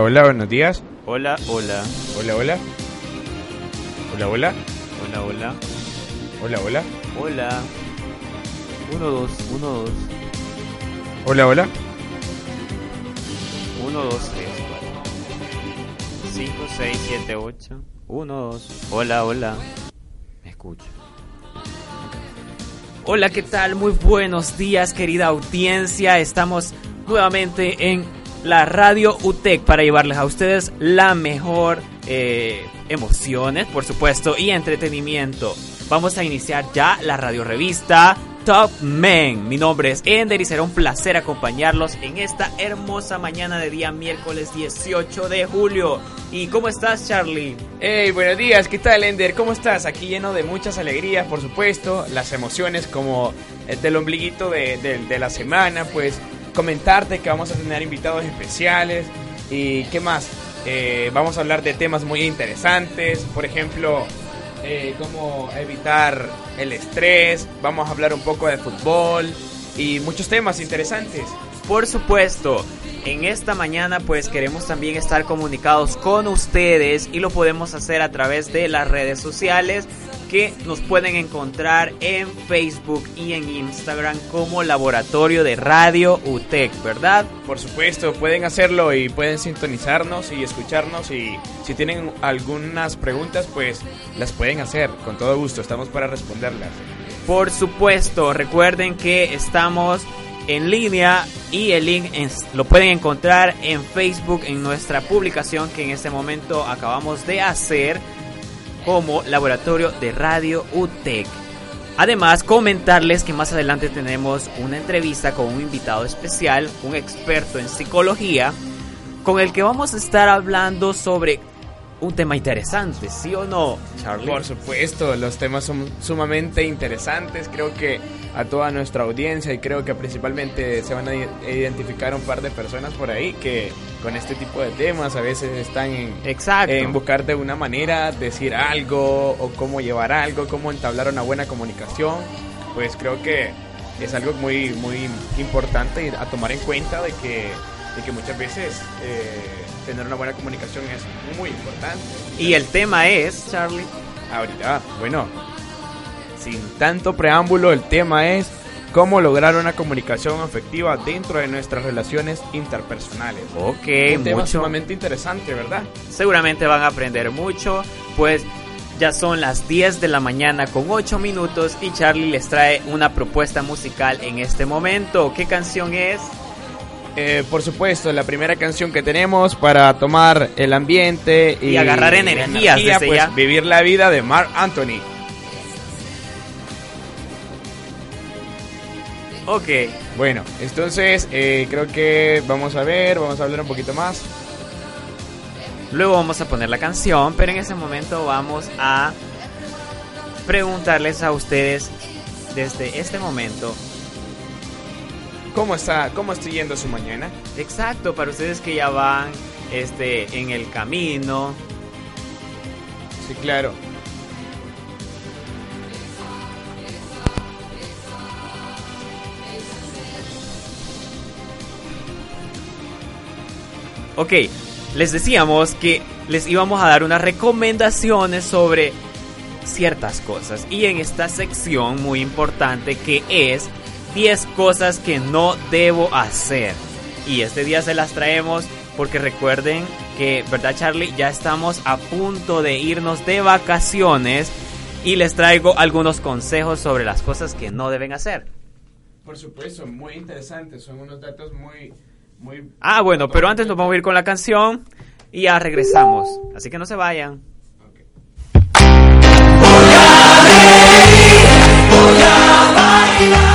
hola. Hola, buenos días. Hola, hola. Hola, hola. Hola, hola. Hola, hola. Hola, hola. Hola. Uno, dos, uno, dos. Hola, hola. Uno, dos, tres, cuatro. Cinco, seis, siete, ocho. Uno, dos. Hola, hola. Me escucho. Hola, ¿qué tal? Muy buenos días, querida audiencia. Estamos nuevamente en la radio UTEC para llevarles a ustedes la mejor eh, emociones, por supuesto, y entretenimiento. Vamos a iniciar ya la radio revista Top Men. Mi nombre es Ender y será un placer acompañarlos en esta hermosa mañana de día miércoles 18 de julio. ¿Y cómo estás, Charlie? Hey, buenos días, ¿qué tal, Ender? ¿Cómo estás? Aquí lleno de muchas alegrías, por supuesto, las emociones como el del ombliguito de- de la semana, pues comentarte que vamos a tener invitados especiales y qué más. Eh, vamos a hablar de temas muy interesantes, por ejemplo, eh, cómo evitar el estrés, vamos a hablar un poco de fútbol y muchos temas interesantes. Por supuesto, en esta mañana pues queremos también estar comunicados con ustedes y lo podemos hacer a través de las redes sociales que nos pueden encontrar en Facebook y en Instagram como Laboratorio de Radio UTEC, ¿verdad? Por supuesto, pueden hacerlo y pueden sintonizarnos y escucharnos y si tienen algunas preguntas pues las pueden hacer con todo gusto, estamos para responderlas. Por supuesto, recuerden que estamos en línea y el link en- lo pueden encontrar en Facebook en nuestra publicación que en este momento acabamos de hacer como Laboratorio de Radio UTEC. Además, comentarles que más adelante tenemos una entrevista con un invitado especial, un experto en psicología, con el que vamos a estar hablando sobre un tema interesante, ¿sí o no, Charlie? Por supuesto, los temas son sumamente interesantes, creo que a toda nuestra audiencia y creo que principalmente se van a identificar un par de personas por ahí que con este tipo de temas a veces están en, Exacto. en buscar de una manera decir algo o cómo llevar algo, cómo entablar una buena comunicación, pues creo que es algo muy muy importante a tomar en cuenta de que, de que muchas veces eh, tener una buena comunicación es muy importante. Y el tema es, Charlie, Ahorita, bueno, sin tanto preámbulo, el tema es cómo lograr una comunicación efectiva dentro de nuestras relaciones interpersonales. ok, Un tema mucho. sumamente interesante, ¿verdad? Seguramente van a aprender mucho, pues ya son las 10 de la mañana con 8 minutos y Charlie les trae una propuesta musical en este momento. ¿Qué canción es? Eh, por supuesto, la primera canción que tenemos para tomar el ambiente y, Y agarrar energías desde pues, ya. Vivir la vida de Mark Anthony. Ok, Bueno, entonces eh, creo que vamos a ver, vamos a hablar un poquito más. luego vamos a poner la canción, pero en ese momento vamos a preguntarles a ustedes desde este momento, ¿Cómo está, cómo está yendo su mañana? exacto, para ustedes que ya van este, en el camino, Sí, claro. Ok, les decíamos que les íbamos a dar unas recomendaciones sobre ciertas cosas. Y en esta sección muy importante que es 10 cosas que no debo hacer. Y este día se las traemos porque recuerden que, ¿verdad Charlie? Ya estamos a punto de irnos de vacaciones y les traigo algunos consejos sobre las cosas que no deben hacer. Por supuesto, muy interesante, son unos datos muy, muy... Ah, bueno, pero antes nos vamos a ir con la canción y ya regresamos. Así que no se vayan. La la la la la.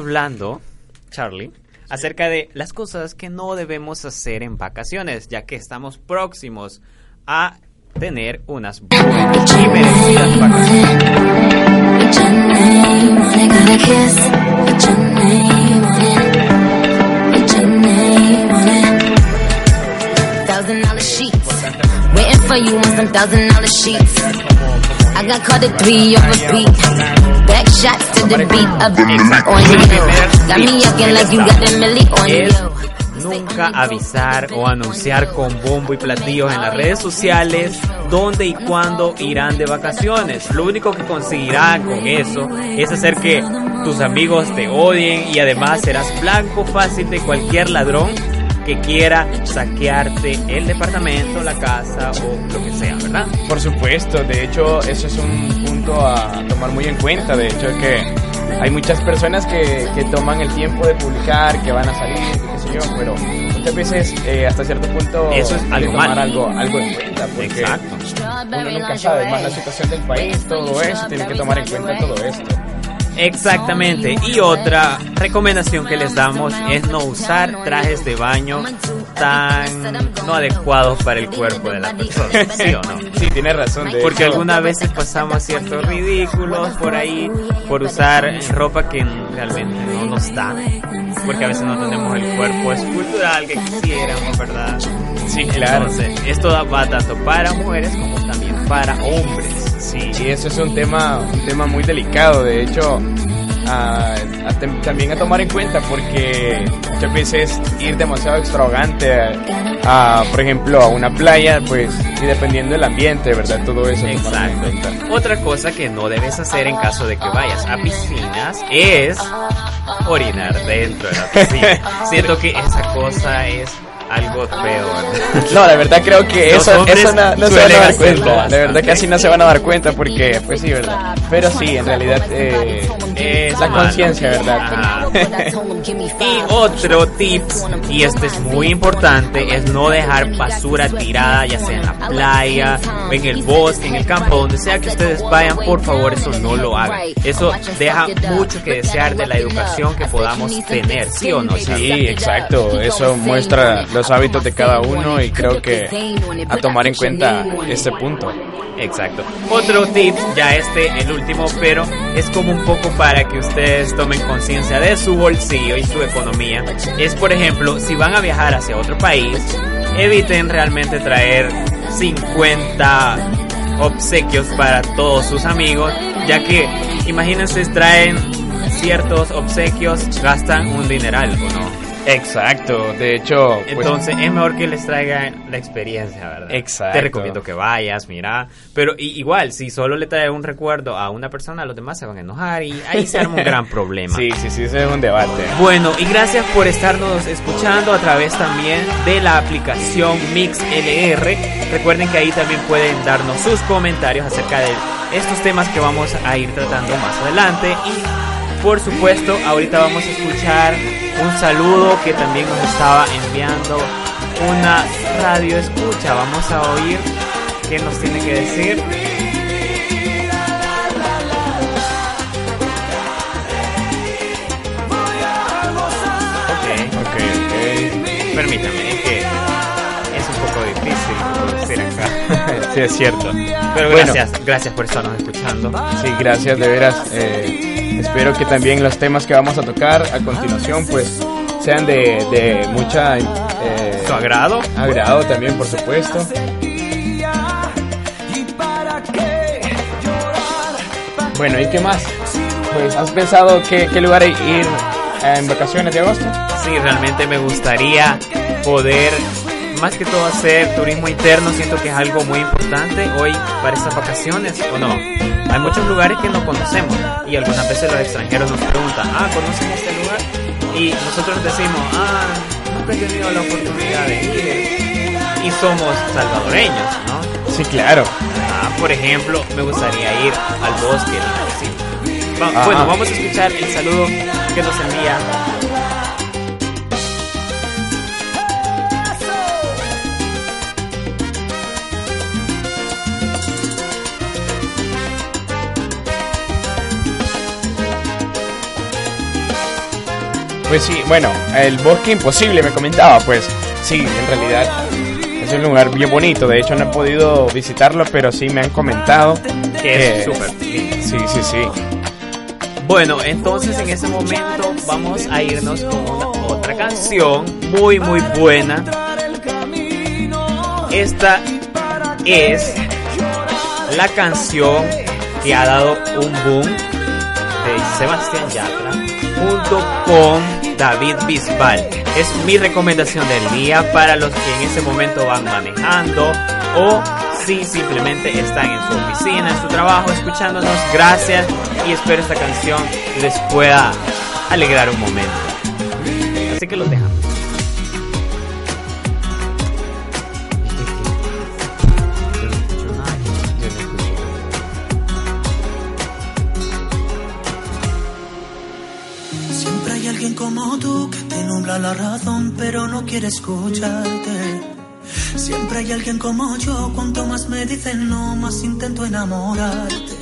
Hablando, Charlie, acerca de las cosas que no debemos hacer en vacaciones, ya que estamos próximos a tener unas buenas y merecidas vacaciones. I got caught at three on repeat. Back shots to the beat of the on you. Got me acting like you got a milli on you. Nunca avisar o anunciar con bombo y platillos en las redes sociales dónde y cuándo irán de vacaciones. Lo único que conseguirán con eso es hacer que tus amigos te odien y además serás blanco fácil de cualquier ladrón que quiera saquearte el departamento, la casa o lo que sea, ¿verdad? Por supuesto, de hecho eso es un punto a tomar muy en cuenta, de hecho que hay muchas personas que, que toman el tiempo de publicar, que van a salir, qué sé yo, pero muchas veces eh, hasta cierto punto eso es algo tomar algo, algo en cuenta, porque Exacto. uno nunca sabe más la situación del país, todo eso, tiene que tomar en cuenta todo esto. Exactamente. Y otra recomendación que les damos es no usar trajes de baño tan no adecuados para el cuerpo de la persona. ¿Sí o no? Sí, tiene razón. De Porque algunas veces pasamos ciertos ridículos por ahí por usar ropa que realmente no nos da. Porque a veces no tenemos el cuerpo escultural que quisiéramos, ¿verdad? Sí, claro. Entonces, esto va tanto para mujeres como también para hombres. Sí, y eso es un tema, un tema muy delicado. De hecho, a, también a tomar en cuenta porque muchas veces ir demasiado extravagante a, por ejemplo, a una playa, pues, y dependiendo del ambiente, ¿verdad? Todo eso. Exacto. Otra cosa que no debes hacer en caso de que vayas a piscinas es orinar dentro de la piscina. Siento que esa cosa es algo peor. No, la verdad creo que eso, eso no, no se van a dar cuenta. La verdad que así no se van a dar cuenta porque, pues sí, ¿verdad? Pero sí, en realidad eh, es la conciencia, ¿verdad? y otro tip, y este es muy importante, es no dejar basura tirada, ya sea en la playa, en el bosque, en el campo, donde sea que ustedes vayan, por favor, eso no lo hagan. Eso deja mucho que desear de la educación que podamos tener, ¿sí o no? Sí, exacto. Eso muestra los hábitos de cada uno y creo que a tomar en cuenta este punto. Exacto. Otro tip, ya este, el último, pero es como un poco para que ustedes tomen conciencia de su bolsillo y su economía. Es, por ejemplo, si van a viajar hacia otro país, eviten realmente traer 50 obsequios para todos sus amigos, ya que imagínense traen ciertos obsequios, gastan un dineral, ¿o no? Exacto, de hecho. Pues, Entonces es mejor que les traiga la experiencia, ¿verdad? Exacto. Te recomiendo que vayas, mira. Pero igual, si solo le trae un recuerdo a una persona, los demás se van a enojar y ahí se arma un gran problema. Sí, sí, sí, ese es un debate. Bueno, y gracias por estarnos escuchando a través también de la aplicación MixLR. Recuerden que ahí también pueden darnos sus comentarios acerca de estos temas que vamos a ir tratando más adelante. Y por supuesto, ahorita vamos a escuchar un saludo que también nos estaba enviando una radio escucha. Vamos a oír qué nos tiene que decir. Ok, ok, ok. Permítame, es que es un poco difícil decir acá. sí, es cierto. Pero gracias, gracias por estarnos escuchando. Sí, gracias, de veras. Eh, Espero que también los temas que vamos a tocar a continuación pues sean de, de mucha... Eh, ¿Su agrado? Agrado también, por supuesto. Bueno, ¿y qué más? Pues, ¿has pensado qué, qué lugar ir en vacaciones de agosto? Sí, realmente me gustaría poder más que todo hacer turismo interno siento que es algo muy importante hoy para estas vacaciones o no. Hay muchos lugares que no conocemos y algunas veces los extranjeros nos preguntan, ah, ¿conocen este lugar? Y nosotros decimos, ah, nunca he tenido la oportunidad de ir. Y somos salvadoreños, ¿no? Sí, claro. Ah, por ejemplo, me gustaría ir al bosque. bueno, vamos a escuchar el saludo que nos envía Pues sí, bueno, el bosque imposible me comentaba, pues sí, en realidad es un lugar bien bonito. De hecho no he podido visitarlo, pero sí me han comentado que es súper Sí, sí, sí. Bueno, entonces en ese momento vamos a irnos con una, otra canción muy muy buena. Esta es la canción que ha dado un boom de Sebastián Yatra junto con David Bisbal. Es mi recomendación del día para los que en ese momento van manejando o si simplemente están en su oficina, en su trabajo, escuchándonos. Gracias y espero esta canción les pueda alegrar un momento. Así que los dejamos. La razón, pero no quiere escucharte. Siempre hay alguien como yo, cuanto más me dicen no, más intento enamorarte.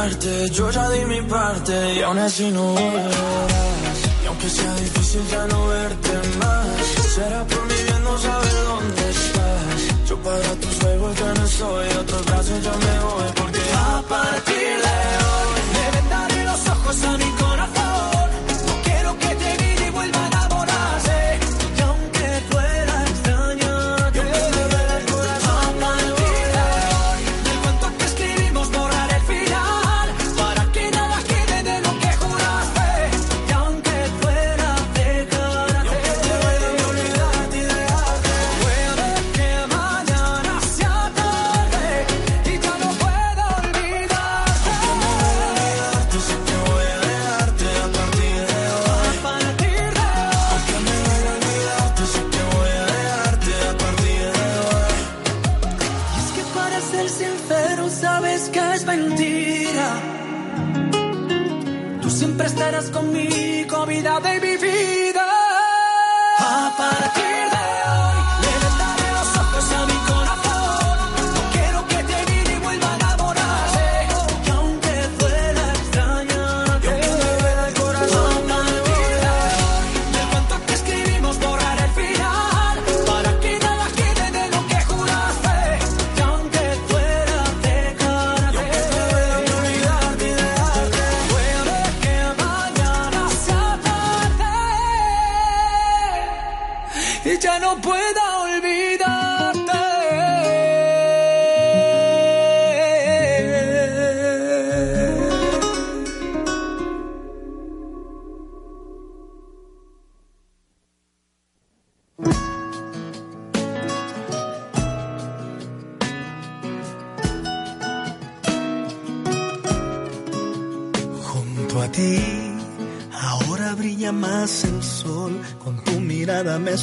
Yo ya di mi parte y aún así no volverás. Y aunque sea difícil ya no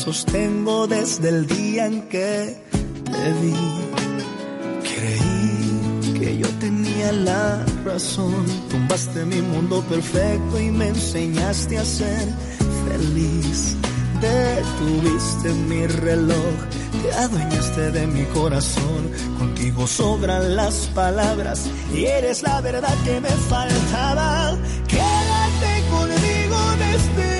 sostengo desde el día en que te vi. Creí que yo tenía la razón, tumbaste mi mundo perfecto y me enseñaste a ser feliz. Detuviste mi reloj, te adueñaste de mi corazón, contigo sobran las palabras y eres la verdad que me faltaba. Quédate conmigo desde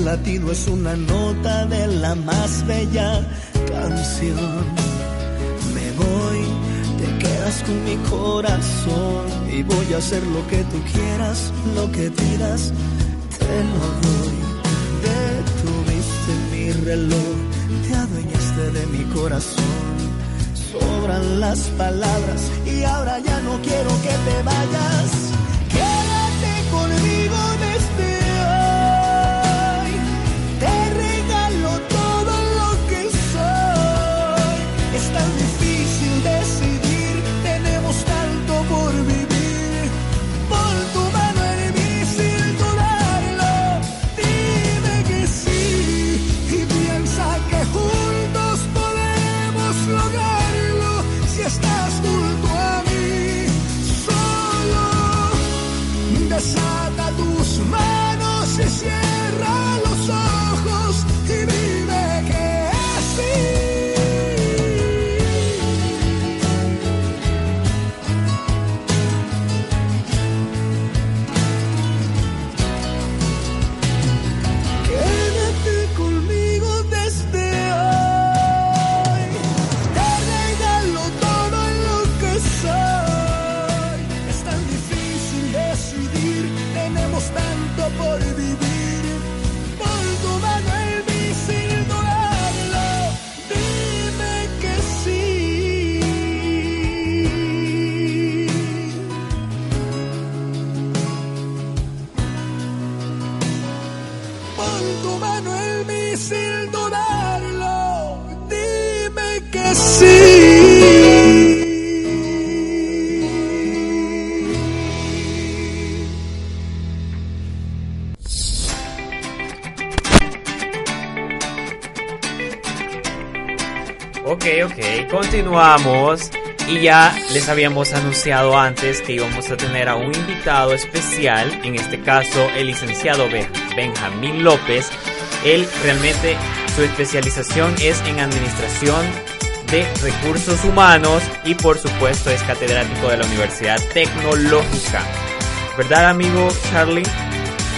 Cada latido es una nota de la más bella canción. Me voy, te quedas con mi corazón y voy a hacer lo que tú quieras, lo que pidas, te lo doy. Detuviste mi reloj, te adueñaste de mi corazón. Sobran las palabras y ahora ya no quiero que te vayas. Continuamos. Y ya les habíamos anunciado antes que íbamos a tener a un invitado especial, en este caso el licenciado Benjamín López. Él realmente su especialización es en administración de recursos humanos y por supuesto es catedrático de la Universidad Tecnológica. ¿Verdad amigo Charlie?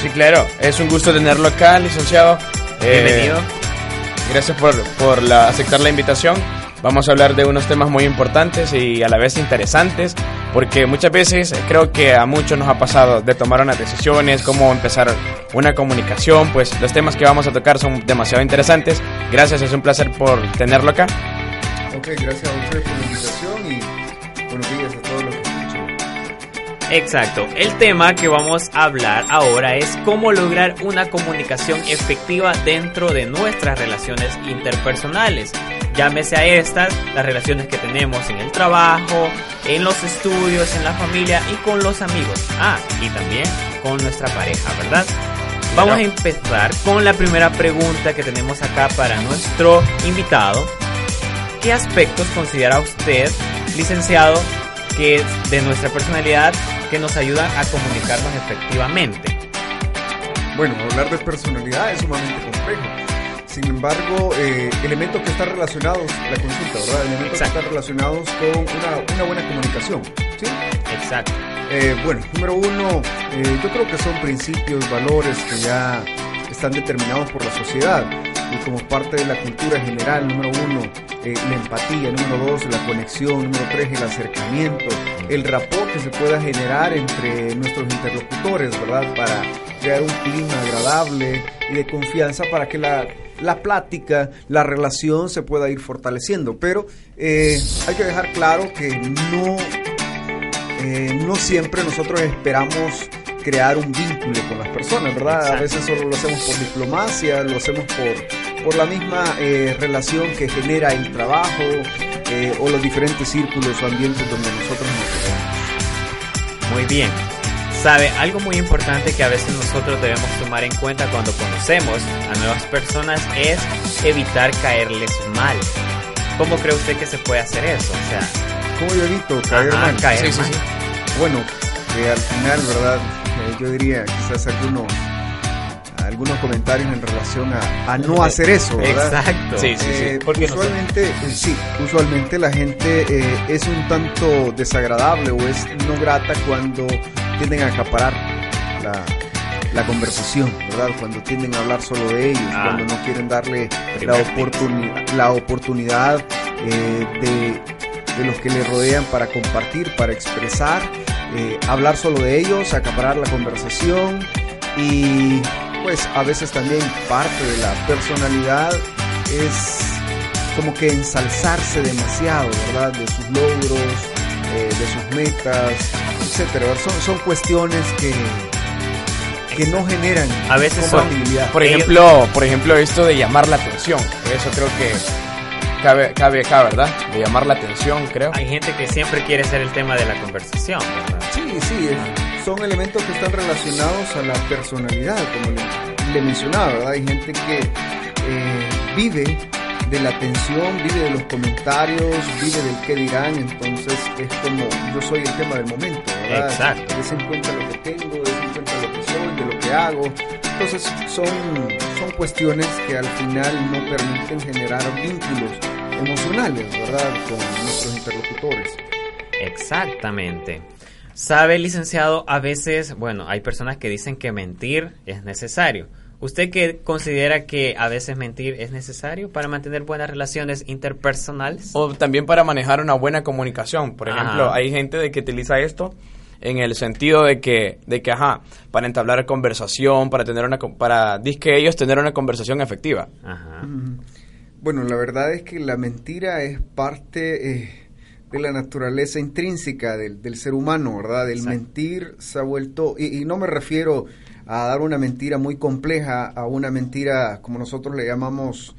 Sí, claro, es un gusto tenerlo acá, licenciado. Bienvenido. Eh, gracias por, por la, aceptar la invitación. Vamos a hablar de unos temas muy importantes y a la vez interesantes, porque muchas veces creo que a muchos nos ha pasado de tomar unas decisiones, cómo empezar una comunicación, pues los temas que vamos a tocar son demasiado interesantes. Gracias, es un placer por tenerlo acá. Ok, gracias a ustedes por la invitación y buenos días a todos los que escuchan. Exacto, el tema que vamos a hablar ahora es cómo lograr una comunicación efectiva dentro de nuestras relaciones interpersonales. Llámese a estas las relaciones que tenemos en el trabajo, en los estudios, en la familia y con los amigos. Ah, y también con nuestra pareja, ¿verdad? Vamos a empezar con la primera pregunta que tenemos acá para nuestro invitado. ¿Qué aspectos considera usted, licenciado, que es de nuestra personalidad que nos ayudan a comunicarnos efectivamente? Bueno, hablar de personalidad es sumamente complejo. Sin embargo, eh, elementos que están relacionados, la consulta, ¿verdad? Elementos que están relacionados con una, una buena comunicación. ¿sí? Exacto. Eh, bueno, número uno, eh, yo creo que son principios, valores que ya están determinados por la sociedad y como parte de la cultura general, número uno, eh, la empatía, número dos, la conexión, número tres, el acercamiento, el rapport que se pueda generar entre nuestros interlocutores, ¿verdad? Para crear un clima agradable y de confianza para que la, la plática, la relación se pueda ir fortaleciendo. Pero eh, hay que dejar claro que no, eh, no siempre nosotros esperamos crear un vínculo con las personas, ¿verdad? Exacto. A veces solo lo hacemos por diplomacia, lo hacemos por, por la misma eh, relación que genera el trabajo eh, o los diferentes círculos o ambientes donde nosotros nos. Muy bien. Sabe, algo muy importante que a veces nosotros debemos tomar en cuenta cuando conocemos a nuevas personas es evitar caerles mal. ¿Cómo cree usted que se puede hacer eso? O sea, ¿Cómo yo evito caer ajá, mal? caer Sí, sí, mal. sí. Bueno, que al final, ¿verdad? Eh, yo diría quizás algunos, algunos comentarios en relación a, a no hacer eso, ¿verdad? Exacto. Sí, sí, sí. Eh, Porque usualmente, eh, sí, usualmente la gente eh, es un tanto desagradable o es no grata cuando tienden a acaparar la, la conversación, ¿verdad? Cuando tienden a hablar solo de ellos, Ah. cuando no quieren darle la, Primer oportuni- la oportunidad eh, de, de los que le rodean para compartir, para expresar, eh, hablar solo de ellos, acaparar la conversación y pues a veces también parte de la personalidad es como que ensalzarse demasiado, ¿verdad? De sus logros, eh, de sus metas, etcétera. Son, son cuestiones que, que no generan A veces son- compatibilidad. Por ejemplo, por ejemplo, esto de llamar la atención. Eso creo que cabe, cabe acá, ¿verdad? De llamar la atención, creo. Hay gente que siempre quiere ser el tema de la conversación, ¿verdad? Sí, sí, es- son elementos que están relacionados a la personalidad, como le, le mencionaba, ¿verdad? Hay gente que eh, vive de la atención, vive de los comentarios, vive del qué dirán, entonces es como yo soy el tema del momento, ¿verdad? Exacto. Des en cuenta lo que tengo, des en cuenta lo que soy, de lo que hago. Entonces son, son cuestiones que al final no permiten generar vínculos emocionales, ¿verdad? Con nuestros interlocutores. Exactamente. Sabe, licenciado, a veces, bueno, hay personas que dicen que mentir es necesario. ¿Usted qué considera que a veces mentir es necesario para mantener buenas relaciones interpersonales? O también para manejar una buena comunicación. Por Ajá. ejemplo, hay gente de que utiliza esto en el sentido de que, de que, ajá, para entablar conversación, para tener una, co- para, que ellos tener una conversación efectiva. Ajá. Bueno, la verdad es que la mentira es parte eh, de la naturaleza intrínseca del, del ser humano, ¿verdad? El Exacto. mentir se ha vuelto, y, y no me refiero a dar una mentira muy compleja, a una mentira como nosotros le llamamos,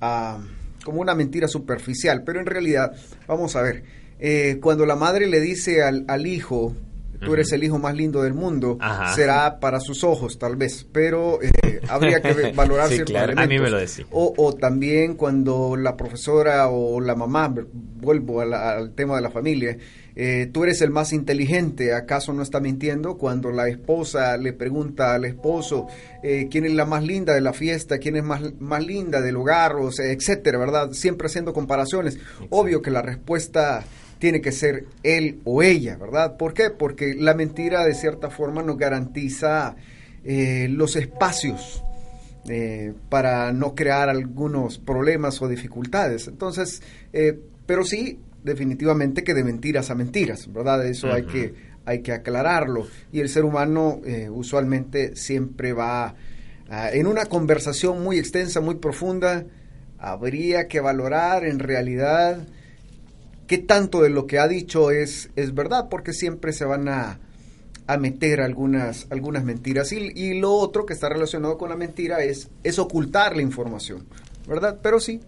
a, como una mentira superficial, pero en realidad, vamos a ver, eh, cuando la madre le dice al, al hijo, tú eres el hijo más lindo del mundo, Ajá. será para sus ojos tal vez, pero eh, habría que valorar Sí, ciertos claro, a mí me lo decía. O, o también cuando la profesora o la mamá, vuelvo a la- al tema de la familia, eh, tú eres el más inteligente, ¿acaso no está mintiendo? Cuando la esposa le pregunta al esposo eh, quién es la más linda de la fiesta, quién es más, más linda del hogar, o sea, etcétera, ¿verdad? Siempre haciendo comparaciones. Obvio que la respuesta tiene que ser él o ella, ¿verdad? ¿Por qué? Porque la mentira de cierta forma nos garantiza eh, los espacios eh, para no crear algunos problemas o dificultades. Entonces, eh, pero sí, definitivamente que de mentiras a mentiras, ¿verdad? Eso hay, que, hay que aclararlo. Y el ser humano eh, usualmente siempre va en una conversación muy extensa, muy profunda, habría que valorar en realidad qué tanto de lo que ha dicho es, es verdad, porque siempre se van a, a meter algunas, algunas mentiras. Y, y lo otro que está relacionado con la mentira es, es ocultar la información, ¿verdad? Pero sí.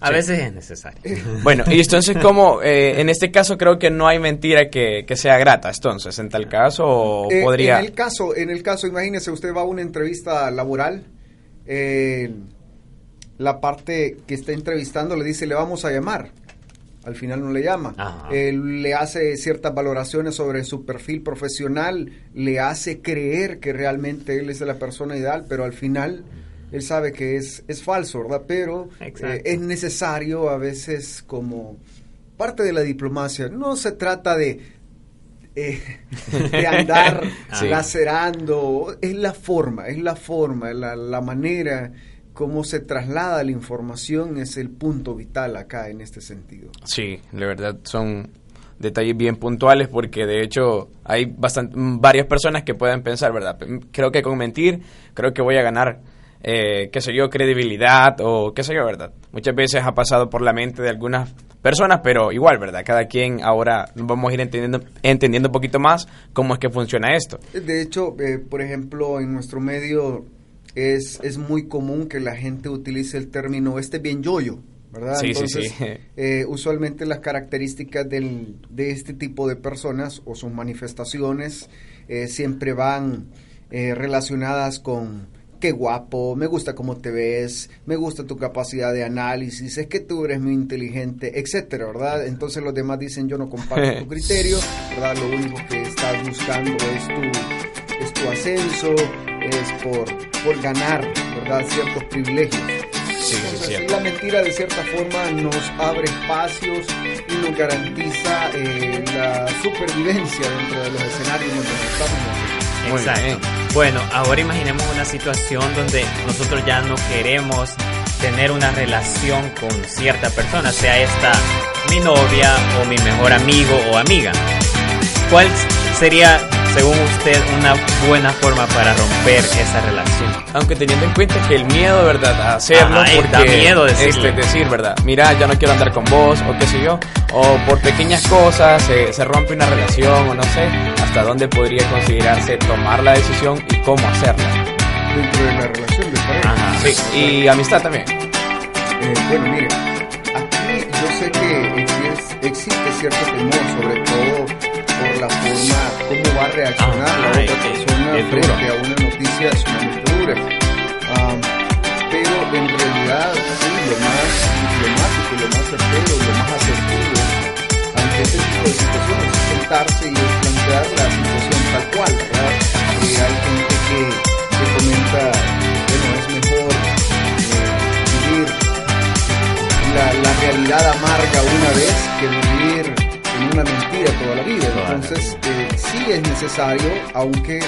A veces es necesario. Bueno, y entonces, como en este caso creo que no hay mentira que, que sea grata, entonces, en tal caso, o Eh, podría... En el caso, en el caso, imagínese, usted va a una entrevista laboral, eh, la parte que está entrevistando le dice, le vamos a llamar. Al final no le llama. Eh, le hace ciertas valoraciones sobre su perfil profesional, le hace creer que realmente él es la persona ideal, pero al final él sabe que es, es falso, ¿verdad? Pero eh, es necesario a veces como parte de la diplomacia. No se trata de, eh, de andar Sí. lacerando, es la forma, es la forma, la, la manera cómo se traslada la información es el punto vital acá en este sentido. Sí, la verdad son detalles bien puntuales porque de hecho hay bastant- mm, varias personas que pueden pensar, ¿verdad? Creo que con mentir, creo que voy a ganar, eh, qué sé yo, credibilidad o qué sé yo, ¿verdad? Muchas veces ha pasado por la mente de algunas personas, pero igual, ¿verdad? Cada quien ahora vamos a ir entendiendo, entendiendo un poquito más cómo es que funciona esto. De hecho, eh, por ejemplo, en nuestro medio es, es muy común que la gente utilice el término este bien yoyo, ¿verdad? Sí, sí, Entonces, sí. eh, usualmente las características del, de este tipo de personas o sus manifestaciones eh, siempre van eh, relacionadas con qué guapo, me gusta cómo te ves, me gusta tu capacidad de análisis, es que tú eres muy inteligente, etcétera, ¿verdad? Entonces los demás dicen yo no comparto tu criterio, ¿verdad? Lo único que estás buscando es tu, es tu ascenso, es por, por ganar, ¿verdad? Ciertos privilegios. Sí, sí, Entonces, la mentira de cierta forma nos abre espacios y nos garantiza eh, la supervivencia dentro de los escenarios donde estamos Exacto. bien. Bueno, ahora imaginemos una situación donde nosotros ya no queremos tener una relación con cierta persona, sea esta mi novia o mi mejor amigo o amiga. ¿Cuál sería, según usted, una buena forma para romper esa relación? Aunque teniendo en cuenta que el miedo, ¿verdad? A hacerlo, Ajá, eh, porque da miedo decirle. este, decir, ¿verdad? Mira, ya no quiero andar con vos, o qué sé yo, o por pequeñas cosas se, se rompe una relación, o no sé, hasta dónde podría considerarse tomar la decisión y cómo hacerla. dentro de la relación de pareja. Ajá. Sí, y amistad también. Eh, bueno, mire, aquí yo sé que existe cierto temor, sobre todo por la forma como va a reaccionar la otra es- persona es frente duro. a una noticia sumamente dura. Am, pero en realidad, sí, lo más diplomático, lo más certero, lo más asertivo ante este tipo de situaciones es sentarse y plantear la situación tal cual, ¿verdad? Hay gente que, que comenta, bueno, es mejor eh, vivir la, la realidad amarga una vez que vivir en una mentira toda la vida. Entonces, eh, sí es necesario, aunque eh,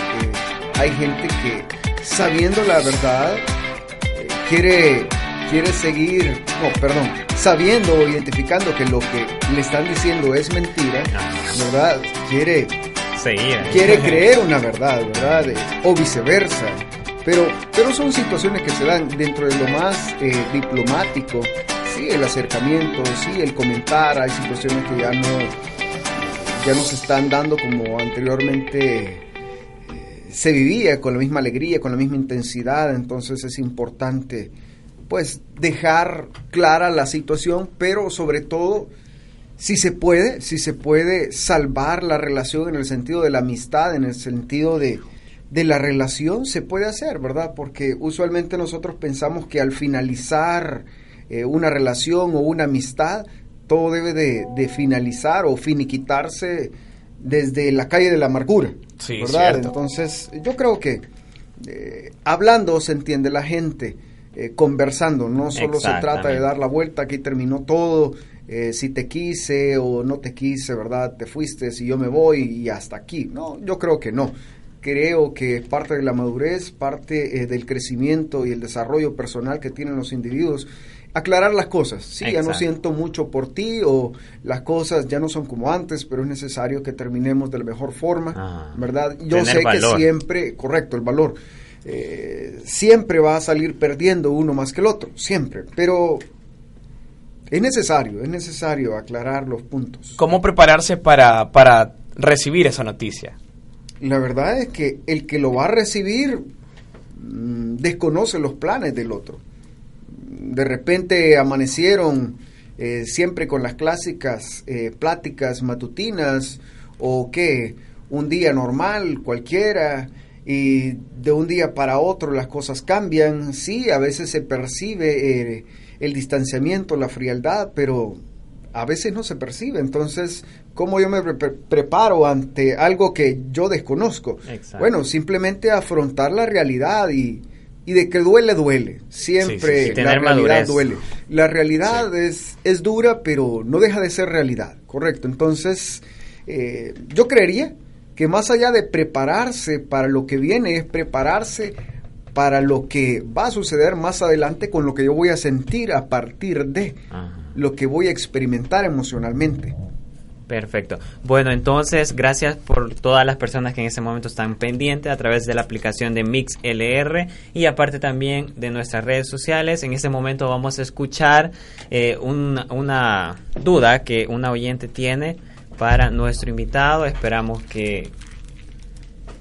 hay gente que sabiendo la verdad eh, quiere quiere seguir, no, perdón, sabiendo o identificando que lo que le están diciendo es mentira, ¿verdad? Quiere Seguir. quiere creer una verdad, ¿verdad? Eh, o viceversa. Pero, pero son situaciones que se dan dentro de lo más eh, diplomático. Sí, el acercamiento, sí, el comentar. Hay situaciones que ya no, ya no se están dando como anteriormente eh, se vivía con la misma alegría, con la misma intensidad. Entonces es importante, pues, dejar clara la situación, pero sobre todo si se puede, si se puede salvar la relación en el sentido de la amistad, en el sentido de, de la relación se puede hacer, ¿verdad? Porque usualmente nosotros pensamos que al finalizar eh, una relación o una amistad, todo debe de, finalizar o finiquitarse desde la calle de la amargura, ¿verdad? Entonces, yo creo que eh, hablando se entiende la gente, eh, conversando, no solo se trata de dar la vuelta, aquí terminó todo, si te quise o no te quise, ¿verdad? Te fuiste, si yo me voy y hasta aquí. No, yo creo que no creo que parte de la madurez, parte eh, del crecimiento y el desarrollo personal que tienen los individuos, aclarar las cosas. Sí, ya no siento mucho por ti o las cosas ya no son como antes, pero es necesario que terminemos de la mejor forma, ah, ¿verdad? Yo sé que siempre, correcto, el valor, eh, siempre va a salir perdiendo uno más que el otro, siempre, pero es necesario, es necesario aclarar los puntos. ¿Cómo prepararse para, para recibir esa noticia? La verdad es que el que lo va a recibir mm, desconoce los planes del otro. De repente amanecieron eh, siempre con las clásicas eh, pláticas matutinas o que un día normal cualquiera y de un día para otro las cosas cambian. Sí, a veces se percibe eh, el distanciamiento, la frialdad, pero a veces no se percibe. Entonces, ¿cómo yo me preparo ante algo que yo desconozco? Bueno, simplemente afrontar la realidad y, y de que duele, duele. Siempre la realidad duele. La realidad es, es dura, pero no deja de ser realidad, ¿correcto? Entonces, eh, yo creería que más allá de prepararse para lo que viene, es prepararse para lo que va a suceder más adelante con lo que yo voy a sentir a partir de lo que voy a experimentar emocionalmente. Perfecto. Bueno, entonces, gracias por todas las personas que en ese momento están pendientes a través de la aplicación de MixLR y aparte también de nuestras redes sociales. En este momento vamos a escuchar eh, una duda que una oyente tiene para nuestro invitado. Esperamos que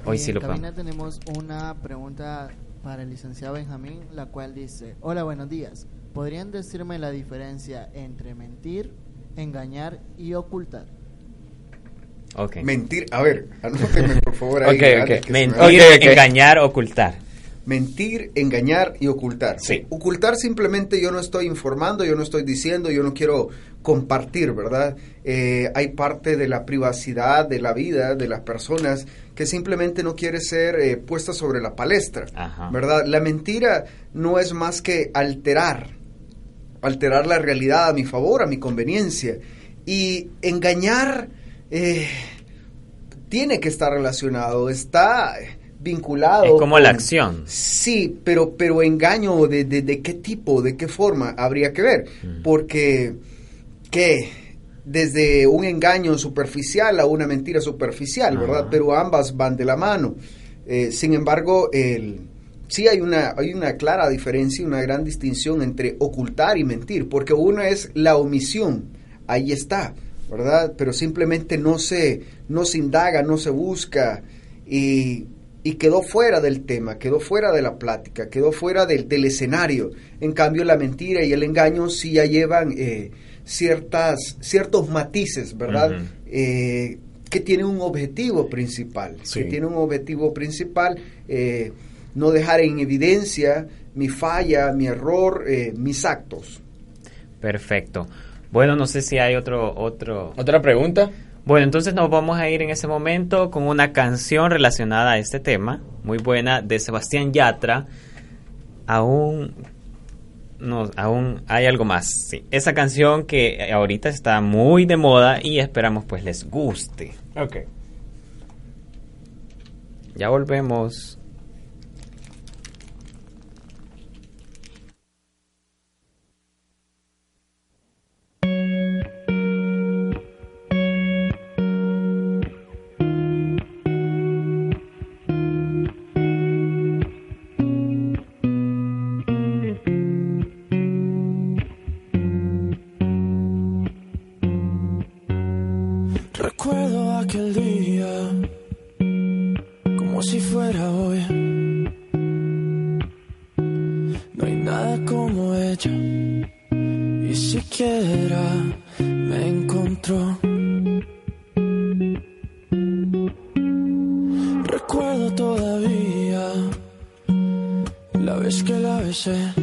hoy sí lo podamos. tenemos una pregunta para el licenciado Benjamín, la cual dice, hola, buenos días. ¿Podrían decirme la diferencia entre mentir, engañar y ocultar? Okay. Mentir, a ver, anótenme por favor ahí. Mentir, engañar, ocultar. Mentir, engañar y ocultar. Sí. Ocultar simplemente yo no estoy informando, yo no estoy diciendo, yo no quiero compartir, ¿verdad? Eh, hay parte de la privacidad de la vida de las personas que simplemente no quiere ser eh, puesta sobre la palestra, ¿verdad? La mentira no es más que alterar, alterar la realidad a mi favor, a mi conveniencia. Y engañar eh, tiene que estar relacionado, está vinculado. Es como la acción. Sí, pero, pero engaño de, de, qué tipo, de qué forma habría que ver. Mm. Porque, ¿qué? Desde un engaño superficial a una mentira superficial, ¿verdad? Pero ambas van de la mano. Eh, sin embargo, el, sí hay una, hay una clara diferencia, una gran distinción entre ocultar y mentir, porque uno es la omisión, ahí está, ¿verdad? Pero simplemente no se, no se indaga, no se busca y y quedó fuera del tema, quedó fuera de la plática, quedó fuera del, del escenario. En cambio, la mentira y el engaño sí ya llevan eh, ciertas, ciertos matices, ¿verdad? Eh, que tienen un objetivo principal, que tiene un objetivo principal, eh, no dejar en evidencia mi falla, mi error, mis actos. Perfecto. Bueno, no sé si hay otro, otro... ¿Otra pregunta? Bueno, entonces nos vamos a ir en ese momento con una canción relacionada a este tema, muy buena, de Sebastián Yatra. Aún, no, aún hay algo más. Sí, esa canción que ahorita está muy de moda y esperamos pues les guste. Ok. Ya volvemos. Recuerdo todavía vez que la besé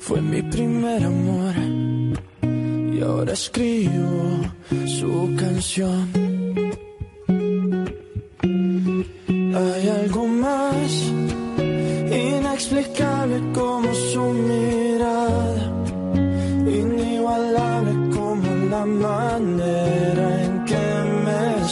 fue mi primer amor y ahora escribo su canción. Hay algo más inexplicable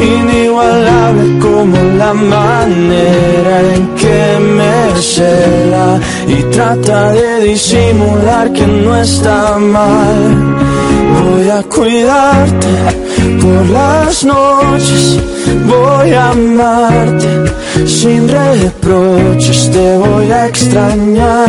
inigualable como la manera en que me cela y trata de disimular que no está mal. Voy a cuidarte por las noches, voy a amarte sin reproches, te voy a extrañar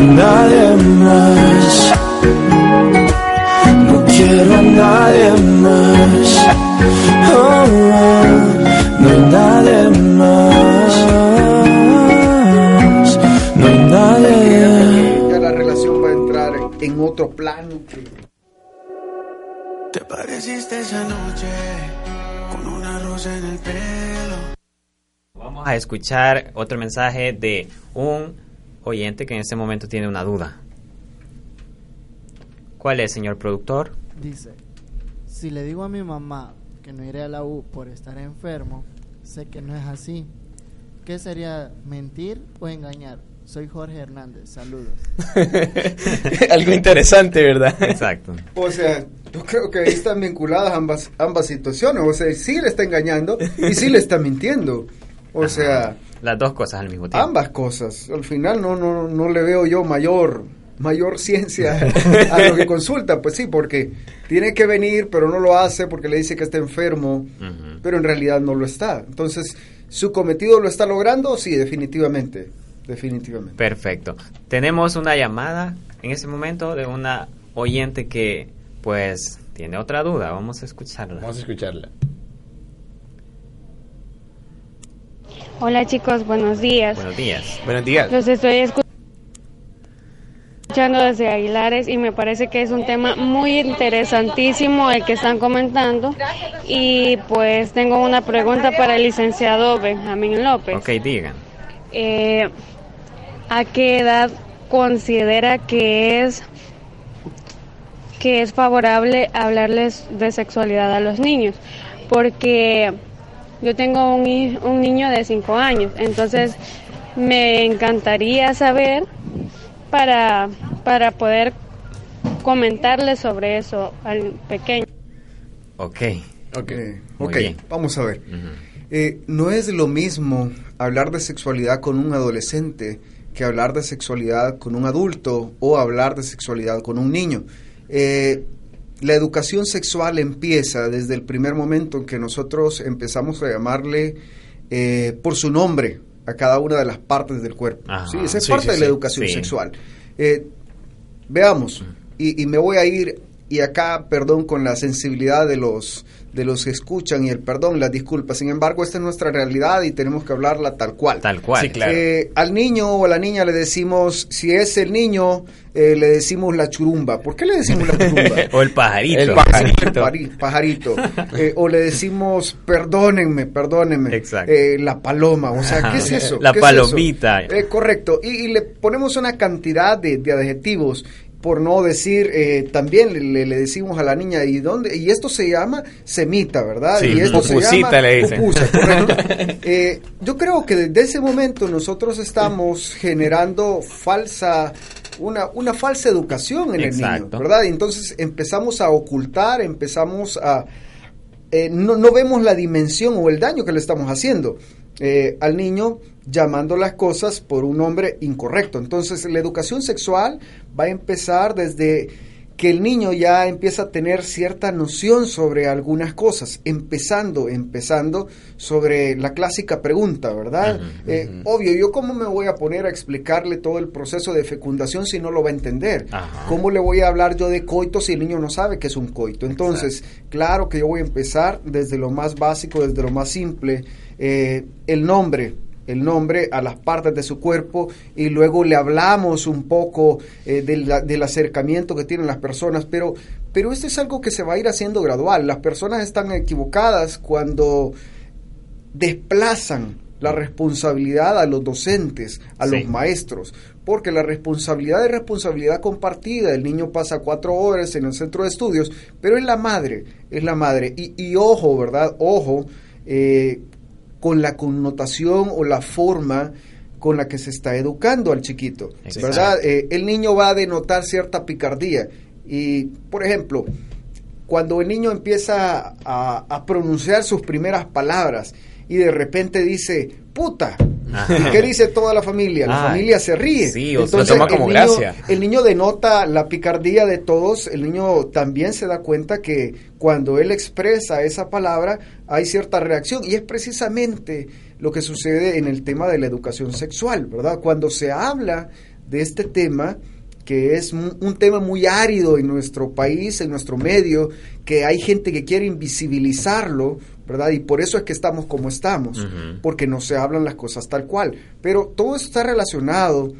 No hay nadie más. No quiero a nadie más. Oh, oh, no hay nadie más. No hay nadie. Ya la relación va a entrar en otro plano. Te pareciste esa noche con una rosa en el pelo. Vamos a escuchar otro mensaje de un oyente que en este momento tiene una duda. ¿Cuál es, señor productor? Dice, si le digo a mi mamá que no iré a la U por estar enfermo, sé que no es así. ¿Qué sería mentir o engañar? Soy Jorge Hernández, saludos. Algo interesante, ¿verdad? Exacto. O sea, yo creo que ahí están vinculadas ambas, ambas situaciones. O sea, sí le está engañando y sí le está mintiendo. O sea, Las dos cosas al mismo tiempo. ambas cosas. Al final no, no, no le veo yo mayor mayor ciencia a lo que consulta. Pues sí, porque tiene que venir, pero no lo hace porque le dice que está enfermo, pero en realidad no lo está. Entonces, ¿su cometido lo está logrando? Sí, definitivamente. Definitivamente. Perfecto. Tenemos una llamada en este momento de una oyente que, pues, tiene otra duda. Vamos a escucharla. Vamos a escucharla. Hola chicos, buenos días. Buenos días. Buenos días. Los estoy escuchando desde Aguilares y me parece que es un tema muy interesantísimo el que están comentando. Y pues tengo una pregunta para el licenciado Benjamín López. Ok, digan. Eh, ¿A qué edad considera que es que es favorable hablarles de sexualidad a los niños? Porque yo tengo un, un niño de 5 años, entonces me encantaría saber para, para poder comentarle sobre eso al pequeño. Ok. Ok. Muy ok, bien. vamos a ver. Eh, no es lo mismo hablar de sexualidad con un adolescente que hablar de sexualidad con un adulto o hablar de sexualidad con un niño. Eh, la educación sexual empieza desde el primer momento en que nosotros empezamos a llamarle eh, por su nombre a cada una de las partes del cuerpo. Ajá. Sí, esa es Sí, parte sí, de la educación sexual. Eh, veamos, y, y me voy a ir y acá, perdón, con la sensibilidad de los de los que escuchan y el perdón, las disculpas. Sin embargo, esta es nuestra realidad y tenemos que hablarla tal cual. Tal cual. Sí, claro. Eh, al niño o a la niña le decimos, si es el niño, eh, le decimos la churumba. ¿Por qué le decimos la churumba? o el pajarito. El pajarito. Eh, o le decimos, perdónenme, perdónenme. Exacto. Eh, la paloma. O sea, ¿qué es eso? La ¿Qué es eso? palomita. Eh, correcto. Y, y le ponemos una cantidad de, de adjetivos. Por no decir, eh, también le- le, decimos a la niña, ¿y dónde? Y esto se llama semita, ¿verdad? Sí, y esto se llama le dicen. pupusa, correcto. Eh, yo creo que desde ese momento nosotros estamos generando falsa una, una falsa educación en el niño, ¿verdad? Y entonces empezamos a ocultar, empezamos a... eh, no, no vemos la dimensión o el daño que le estamos haciendo eh, al niño llamando las cosas por un nombre incorrecto. Entonces la educación sexual va a empezar desde que el niño ya empieza a tener cierta noción sobre algunas cosas, empezando, empezando sobre la clásica pregunta, ¿verdad? Eh, Obvio, yo cómo me voy a poner a explicarle todo el proceso de fecundación si no lo va a entender. ¿Cómo le voy a hablar yo de coito si el niño no sabe que es un coito? Entonces, claro que yo voy a empezar desde lo más básico, desde lo más simple, eh, el nombre, el nombre a las partes de su cuerpo y luego le hablamos un poco eh, del, del acercamiento que tienen las personas, pero, pero esto es algo que se va a ir haciendo gradual. Las personas están equivocadas cuando desplazan la responsabilidad a los docentes, a Sí. los maestros, porque la responsabilidad es responsabilidad compartida. El niño pasa cuatro horas en el centro de estudios, pero es la madre, es la madre. Y, y ojo, ¿verdad? Ojo eh, con la connotación o la forma con la que se está educando al chiquito, Exacto. ¿verdad? Eh, el niño va a denotar cierta picardía. Y, por ejemplo, cuando el niño empieza a, a pronunciar sus primeras palabras y de repente dice, puta. ¿Y qué dice toda la familia? La Ay, familia se ríe. sí, o se lo toma el como niño- gracia. El niño denota la picardía de todos. El niño también se da cuenta que cuando él expresa esa palabra hay cierta reacción. Y es precisamente lo que sucede en el tema de la educación sexual, ¿verdad? Cuando se habla de este tema, que es un tema muy árido en nuestro país, en nuestro medio, que hay gente que quiere invisibilizarlo, ¿verdad? Y por eso es que estamos como estamos, porque no se hablan las cosas tal cual. Pero todo eso está relacionado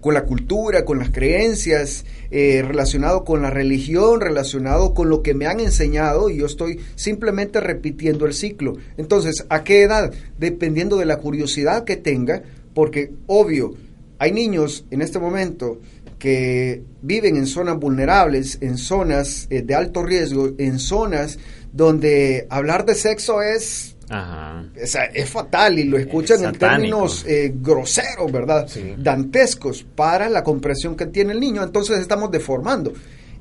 con la cultura, con las creencias, eh, relacionado con la religión, relacionado con lo que me han enseñado y yo estoy simplemente repitiendo el ciclo. Entonces, ¿a qué edad? Dependiendo de la curiosidad que tenga, porque obvio, hay niños en este momento que viven en zonas vulnerables, en zonas eh, de alto riesgo, en zonas donde hablar de sexo es Ajá. o sea, es fatal y lo escuchan en términos eh, groseros, ¿verdad? Dantescos para la comprensión que tiene el niño. Entonces estamos deformando.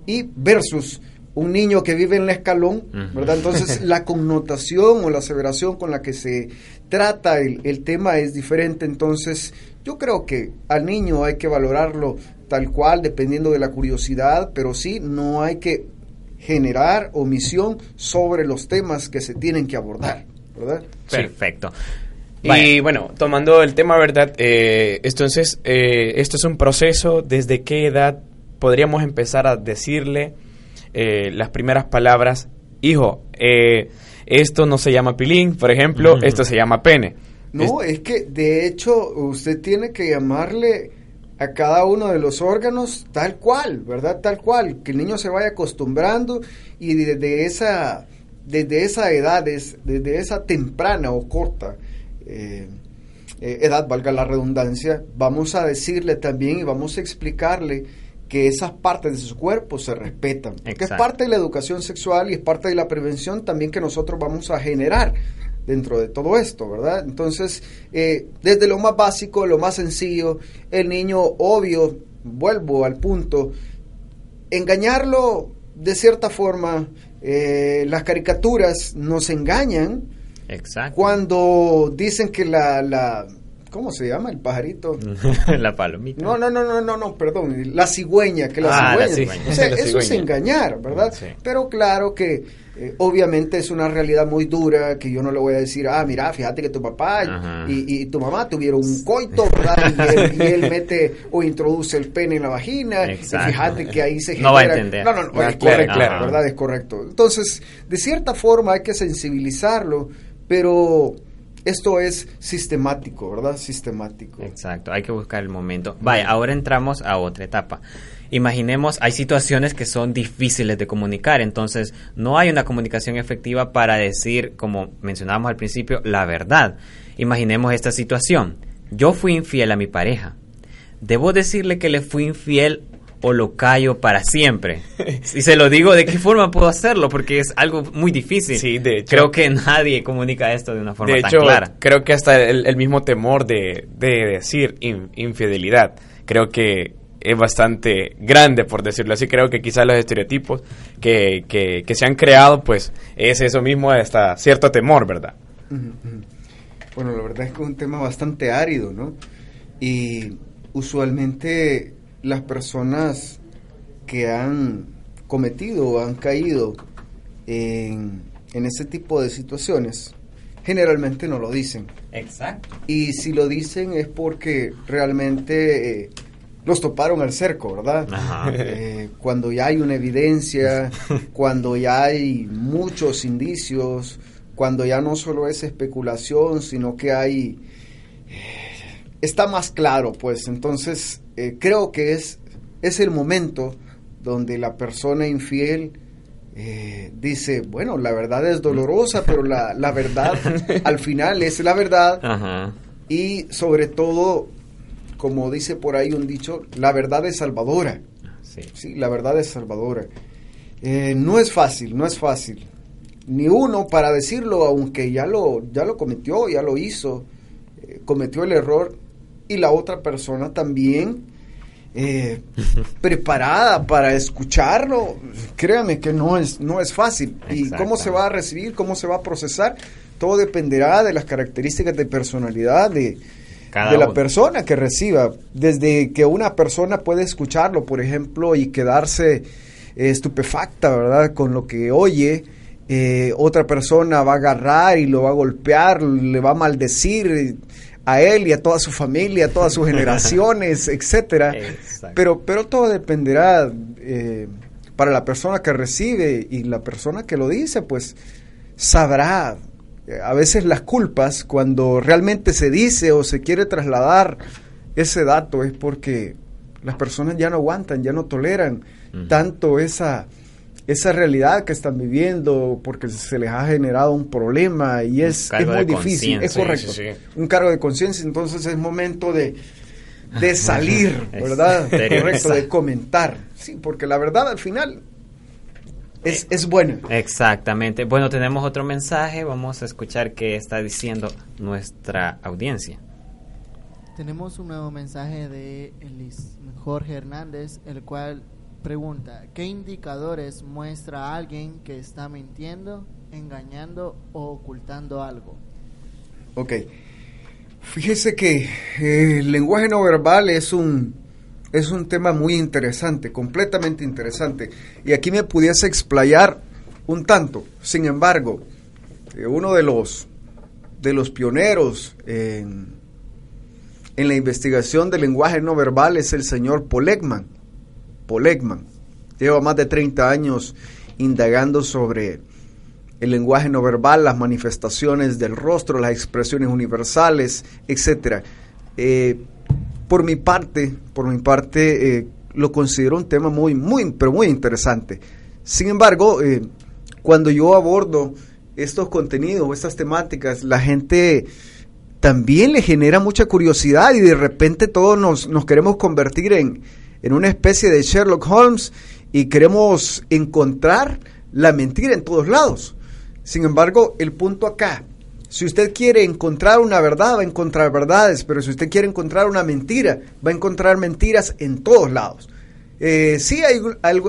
Y versus un niño que vive en el escalón. ¿verdad? Entonces la connotación o la aseveración con la que se trata el, el tema es diferente. Entonces yo creo que al niño hay que valorarlo tal cual, dependiendo de la curiosidad, pero sí no hay que generar omisión sobre los temas que se tienen que abordar, ¿verdad? Perfecto. Y Vaya. bueno, tomando el tema, ¿verdad? Eh, entonces, eh, esto es un proceso. ¿Desde qué edad podríamos empezar a decirle eh, las primeras palabras? Hijo, eh, esto no se llama pilín, por ejemplo, Ujú. esto se llama pene. No, es que de hecho usted tiene que llamarle a cada uno de los órganos tal cual, ¿verdad? Tal cual, que el niño se vaya acostumbrando y desde esa, desde esa edad, es- desde esa temprana o corta eh, eh, edad, valga la redundancia, vamos a decirle también y vamos a explicarle que esas partes de su cuerpo se respetan. Que es Exacto. parte de la educación sexual y es parte de la prevención también que nosotros vamos a generar dentro de todo esto, ¿verdad? Entonces, eh, desde lo más básico, lo más sencillo, el niño, obvio, vuelvo al punto, engañarlo de cierta forma, eh, las caricaturas nos engañan Exacto. cuando dicen que la, la ¿cómo se llama el pajarito? la palomita. No, no, no, no, no, no, perdón, la cigüeña, que la Ah, la cigüeña. O sea, La eso es engañar, ¿verdad? Sí. Pero claro que eh, obviamente es una realidad muy dura que yo no le voy a decir, ah, mira, fíjate que tu papá y, y tu mamá tuvieron un coito, ¿verdad? Y él, y él mete o introduce el pene en la vagina. y Exacto. fíjate que ahí se No va a genera- entender. No, no, no, Ah, es correcto, claro. ¿verdad? Es correcto. Entonces, de cierta forma hay que sensibilizarlo, pero esto es sistemático, ¿verdad? Sistemático. Exacto, hay que buscar el momento. Vaya, ahora entramos a otra etapa. Imaginemos, hay situaciones que son difíciles de comunicar, entonces no hay una comunicación efectiva para decir, como mencionábamos al principio, la verdad. Imaginemos esta situación. Yo fui infiel a mi pareja. ¿Debo decirle que le fui infiel o lo callo para siempre? Si se lo digo, ¿de qué forma puedo hacerlo? Porque es algo muy difícil. Sí, de hecho. Creo que nadie comunica esto de una forma De tan hecho, clara. creo que hasta el, el mismo temor de, de decir in- infidelidad, creo que es bastante grande, por decirlo así. Creo que quizás los estereotipos que, que, que se han creado, pues es eso mismo, hasta cierto temor, ¿verdad? Bueno, la verdad es que es un tema bastante árido, ¿no? Y usualmente las personas que han cometido o han caído en, en ese tipo de situaciones generalmente no lo dicen. Exacto. Y si lo dicen es porque realmente eh, los toparon al cerco, ¿verdad? Ajá. Eh, cuando ya hay una evidencia, cuando ya hay muchos indicios, cuando ya no solo es especulación, sino que hay... está más claro, pues. Entonces, eh, creo que es, es el momento donde la persona infiel eh, dice, bueno, la verdad es dolorosa, pero la, la verdad al final es la verdad. Ajá. Y sobre todo, como dice por ahí un dicho, la verdad es salvadora. Sí. Sí, la verdad es salvadora. Eh, no es fácil, no es fácil. Ni uno para decirlo, aunque ya lo, ya lo cometió, ya lo hizo, cometió el error, y la otra persona también eh, preparada para escucharlo. Créame que no es, no es fácil. ¿Y cómo se va a recibir? ¿Cómo se va a procesar? Todo dependerá de las características de personalidad de, Cada de la uno. persona que reciba. Desde que una persona puede escucharlo, por ejemplo, y quedarse eh, estupefacta, ¿verdad? Con lo que oye. eh, otra persona va a agarrar y lo va a golpear, le va a maldecir a él y a toda su familia, a todas sus generaciones, etcétera. Exacto. Pero, pero todo dependerá eh, para la persona que recibe y la persona que lo dice, pues sabrá eh, a veces las culpas cuando realmente se dice o se quiere trasladar ese dato es porque las personas ya no aguantan, ya no toleran tanto esa esa realidad que están viviendo porque se les ha generado un problema y es, muy de difícil, es correcto, Sí, sí, un cargo de conciencia, entonces es momento de, de salir, ¿verdad? Correcto, de comentar, sí, porque la verdad al final es, es buena. Exactamente. Bueno, tenemos otro mensaje. Vamos a escuchar qué está diciendo nuestra audiencia. Tenemos un nuevo mensaje de Elis- Jorge Hernández, el cual pregunta, ¿qué indicadores muestra alguien que está mintiendo, engañando o ocultando algo? Ok. Fíjese que eh, el lenguaje no verbal es un, es un tema muy interesante, completamente interesante. Y aquí me pudiese explayar un tanto. Sin embargo, eh, uno de los, de los pioneros en, en la investigación del lenguaje no verbal es el señor Paul Ekman. Paul Ekman. Lleva más de 30 años indagando sobre el lenguaje no verbal, las manifestaciones del rostro, las expresiones universales, etcétera. Eh, por mi parte, por mi parte, eh, lo considero un tema muy, muy, pero muy interesante. Sin embargo, eh, cuando yo abordo estos contenidos, estas temáticas, la gente también le genera mucha curiosidad y de repente todos nos, nos queremos convertir en, en una especie de Sherlock Holmes y queremos encontrar la mentira en todos lados. Sin embargo, el punto acá, si usted quiere encontrar una verdad, va a encontrar verdades, pero si usted quiere encontrar una mentira, va a encontrar mentiras en todos lados. Eh, sí hay,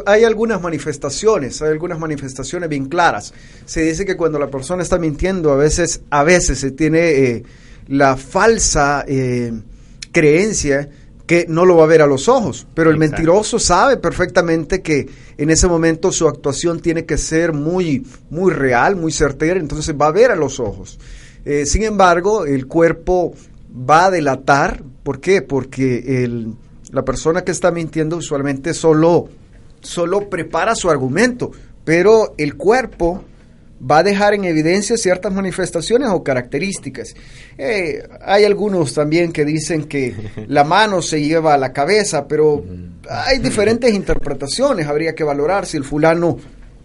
hay algunas manifestaciones, hay algunas manifestaciones bien claras. Se dice que cuando la persona está mintiendo, a veces, a veces se tiene eh, la falsa eh, creencia que no lo va a ver a los ojos, pero el Exacto. mentiroso sabe perfectamente que en ese momento su actuación tiene que ser muy, muy real, muy certera, entonces va a ver a los ojos. Eh, sin embargo, el cuerpo va a delatar, ¿por qué? Porque el, la persona que está mintiendo usualmente solo, solo prepara su argumento, pero el cuerpo va a dejar en evidencia ciertas manifestaciones o características. Eh, hay algunos también que dicen que la mano se lleva a la cabeza, pero hay diferentes interpretaciones. Habría que valorar si el fulano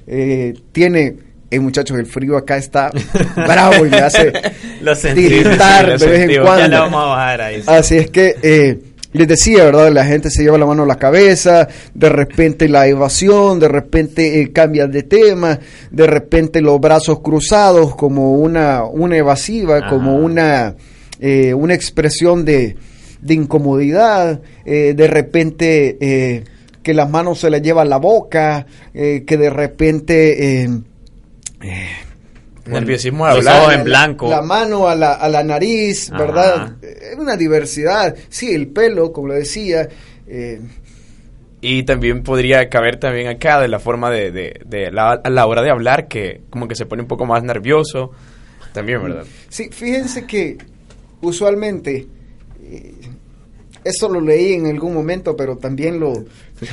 eh, tiene... Eh, muchachos, el frío acá está bravo y me hace Lo sentí. tiritar sí, lo de vez en. Ya cuando. le vamos a bajar. Así es que eh, les decía, ¿verdad? La gente se lleva la mano a la cabeza, de repente la evasión, de repente eh, cambian de tema, de repente los brazos cruzados como una, una evasiva, Ajá. como una, eh, una expresión de, de incomodidad, eh, de repente eh, que las manos se las lleva a la boca, eh, que de repente... Nerviosismo de Los hablar. ojos en blanco. la mano a la, a la nariz, Ajá. ¿verdad? Es una diversidad. Sí, el pelo, como lo decía. eh, Y también podría caber también acá de la forma de, de, de la, a la hora de hablar, que como que se pone un poco más nervioso. También, ¿verdad? sí, fíjense que usualmente, eh, eso lo leí en algún momento, pero también lo,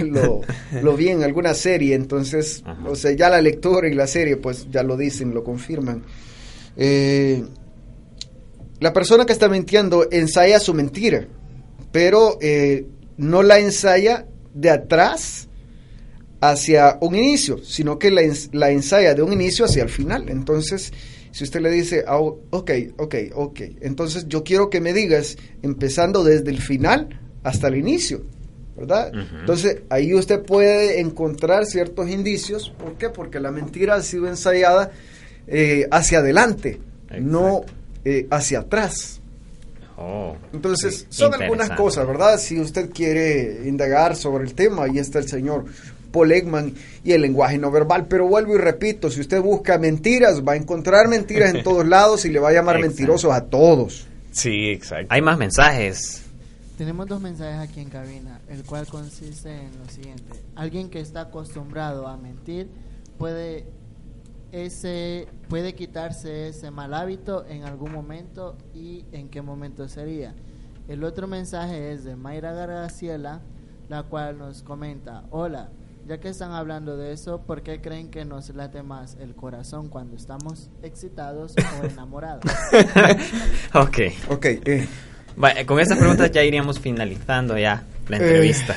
lo, lo vi en alguna serie, entonces, Ajá. o sea, ya la lectura y la serie, pues ya lo dicen, lo confirman. Eh, la persona que está mintiendo ensaya su mentira, pero eh, no la ensaya de atrás hacia un inicio, sino que la, la ensaya de un inicio hacia el final. Entonces, si usted le dice, ah, ok, ok, ok, entonces yo quiero que me digas, empezando desde el final hasta el inicio, ¿verdad? Entonces, ahí usted puede encontrar ciertos indicios. ¿Por qué? Porque la mentira ha sido ensayada eh, hacia adelante, no eh, hacia atrás. Oh. Entonces, son algunas cosas, ¿verdad? Si usted quiere indagar sobre el tema, ahí está el señor Paul Ekman y el lenguaje no verbal. Pero vuelvo y repito, si usted busca mentiras, va a encontrar mentiras en todos lados y le va a llamar mentirosos a todos. Sí, exacto. Hay más mensajes. Tenemos dos mensajes aquí en cabina, el cual consiste en lo siguiente. Alguien que está acostumbrado a mentir puede ese puede quitarse ese mal hábito en algún momento y en qué momento sería. El otro mensaje es de Mayra Graciela, la cual nos comenta, hola, ya que están hablando de eso, ¿por qué creen que nos late más el corazón cuando estamos excitados o enamorados? ok. Ok, eh, Vale, con estas preguntas ya iríamos finalizando ya la entrevista.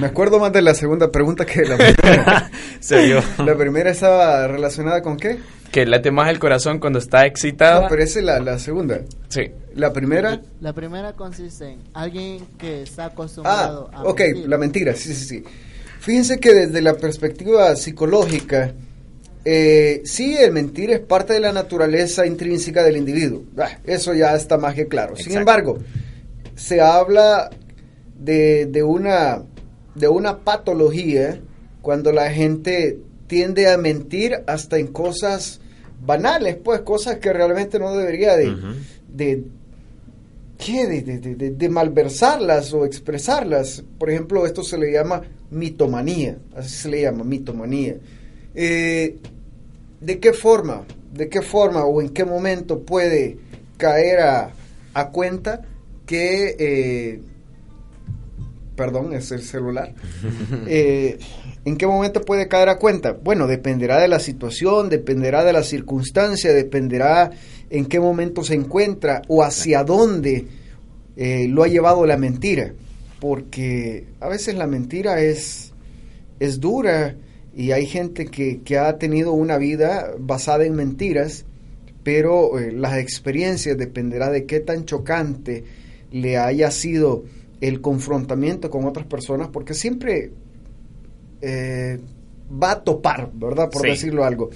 me acuerdo más de la segunda pregunta que de la primera. Se vio. la primera estaba relacionada con qué? Que late más el corazón cuando está excitado. No, pero esa es la, la segunda. Sí. La primera... La primera consiste en alguien que está Ah, acostumbrado a ok, mentir. la mentira, sí, sí, sí. Fíjense que desde la perspectiva psicológica, eh, sí, el mentir es parte de la naturaleza intrínseca del individuo. Ah, eso ya está más que claro. Sin embargo, se habla de, de una, de una patología cuando la gente tiende a mentir hasta en cosas banales, pues cosas que realmente no debería de, ¿qué? De, de- de- malversarlas o expresarlas. Por ejemplo, esto se le llama mitomanía, así se le llama, mitomanía. Eh, ¿De qué forma? ¿De qué forma o en qué momento puede caer a, a cuenta que... eh, perdón, es el celular. Eh, ¿En qué momento puede caer a cuenta? Bueno, dependerá de la situación, dependerá de la circunstancia, dependerá en qué momento se encuentra o hacia dónde eh, lo ha llevado la mentira. Porque a veces la mentira es, es dura y hay gente que, que ha tenido una vida basada en mentiras, pero eh, las experiencias dependerá de qué tan chocante le haya sido el confrontamiento con otras personas, porque siempre eh, va a topar, ¿verdad? Por Sí. decirlo algo.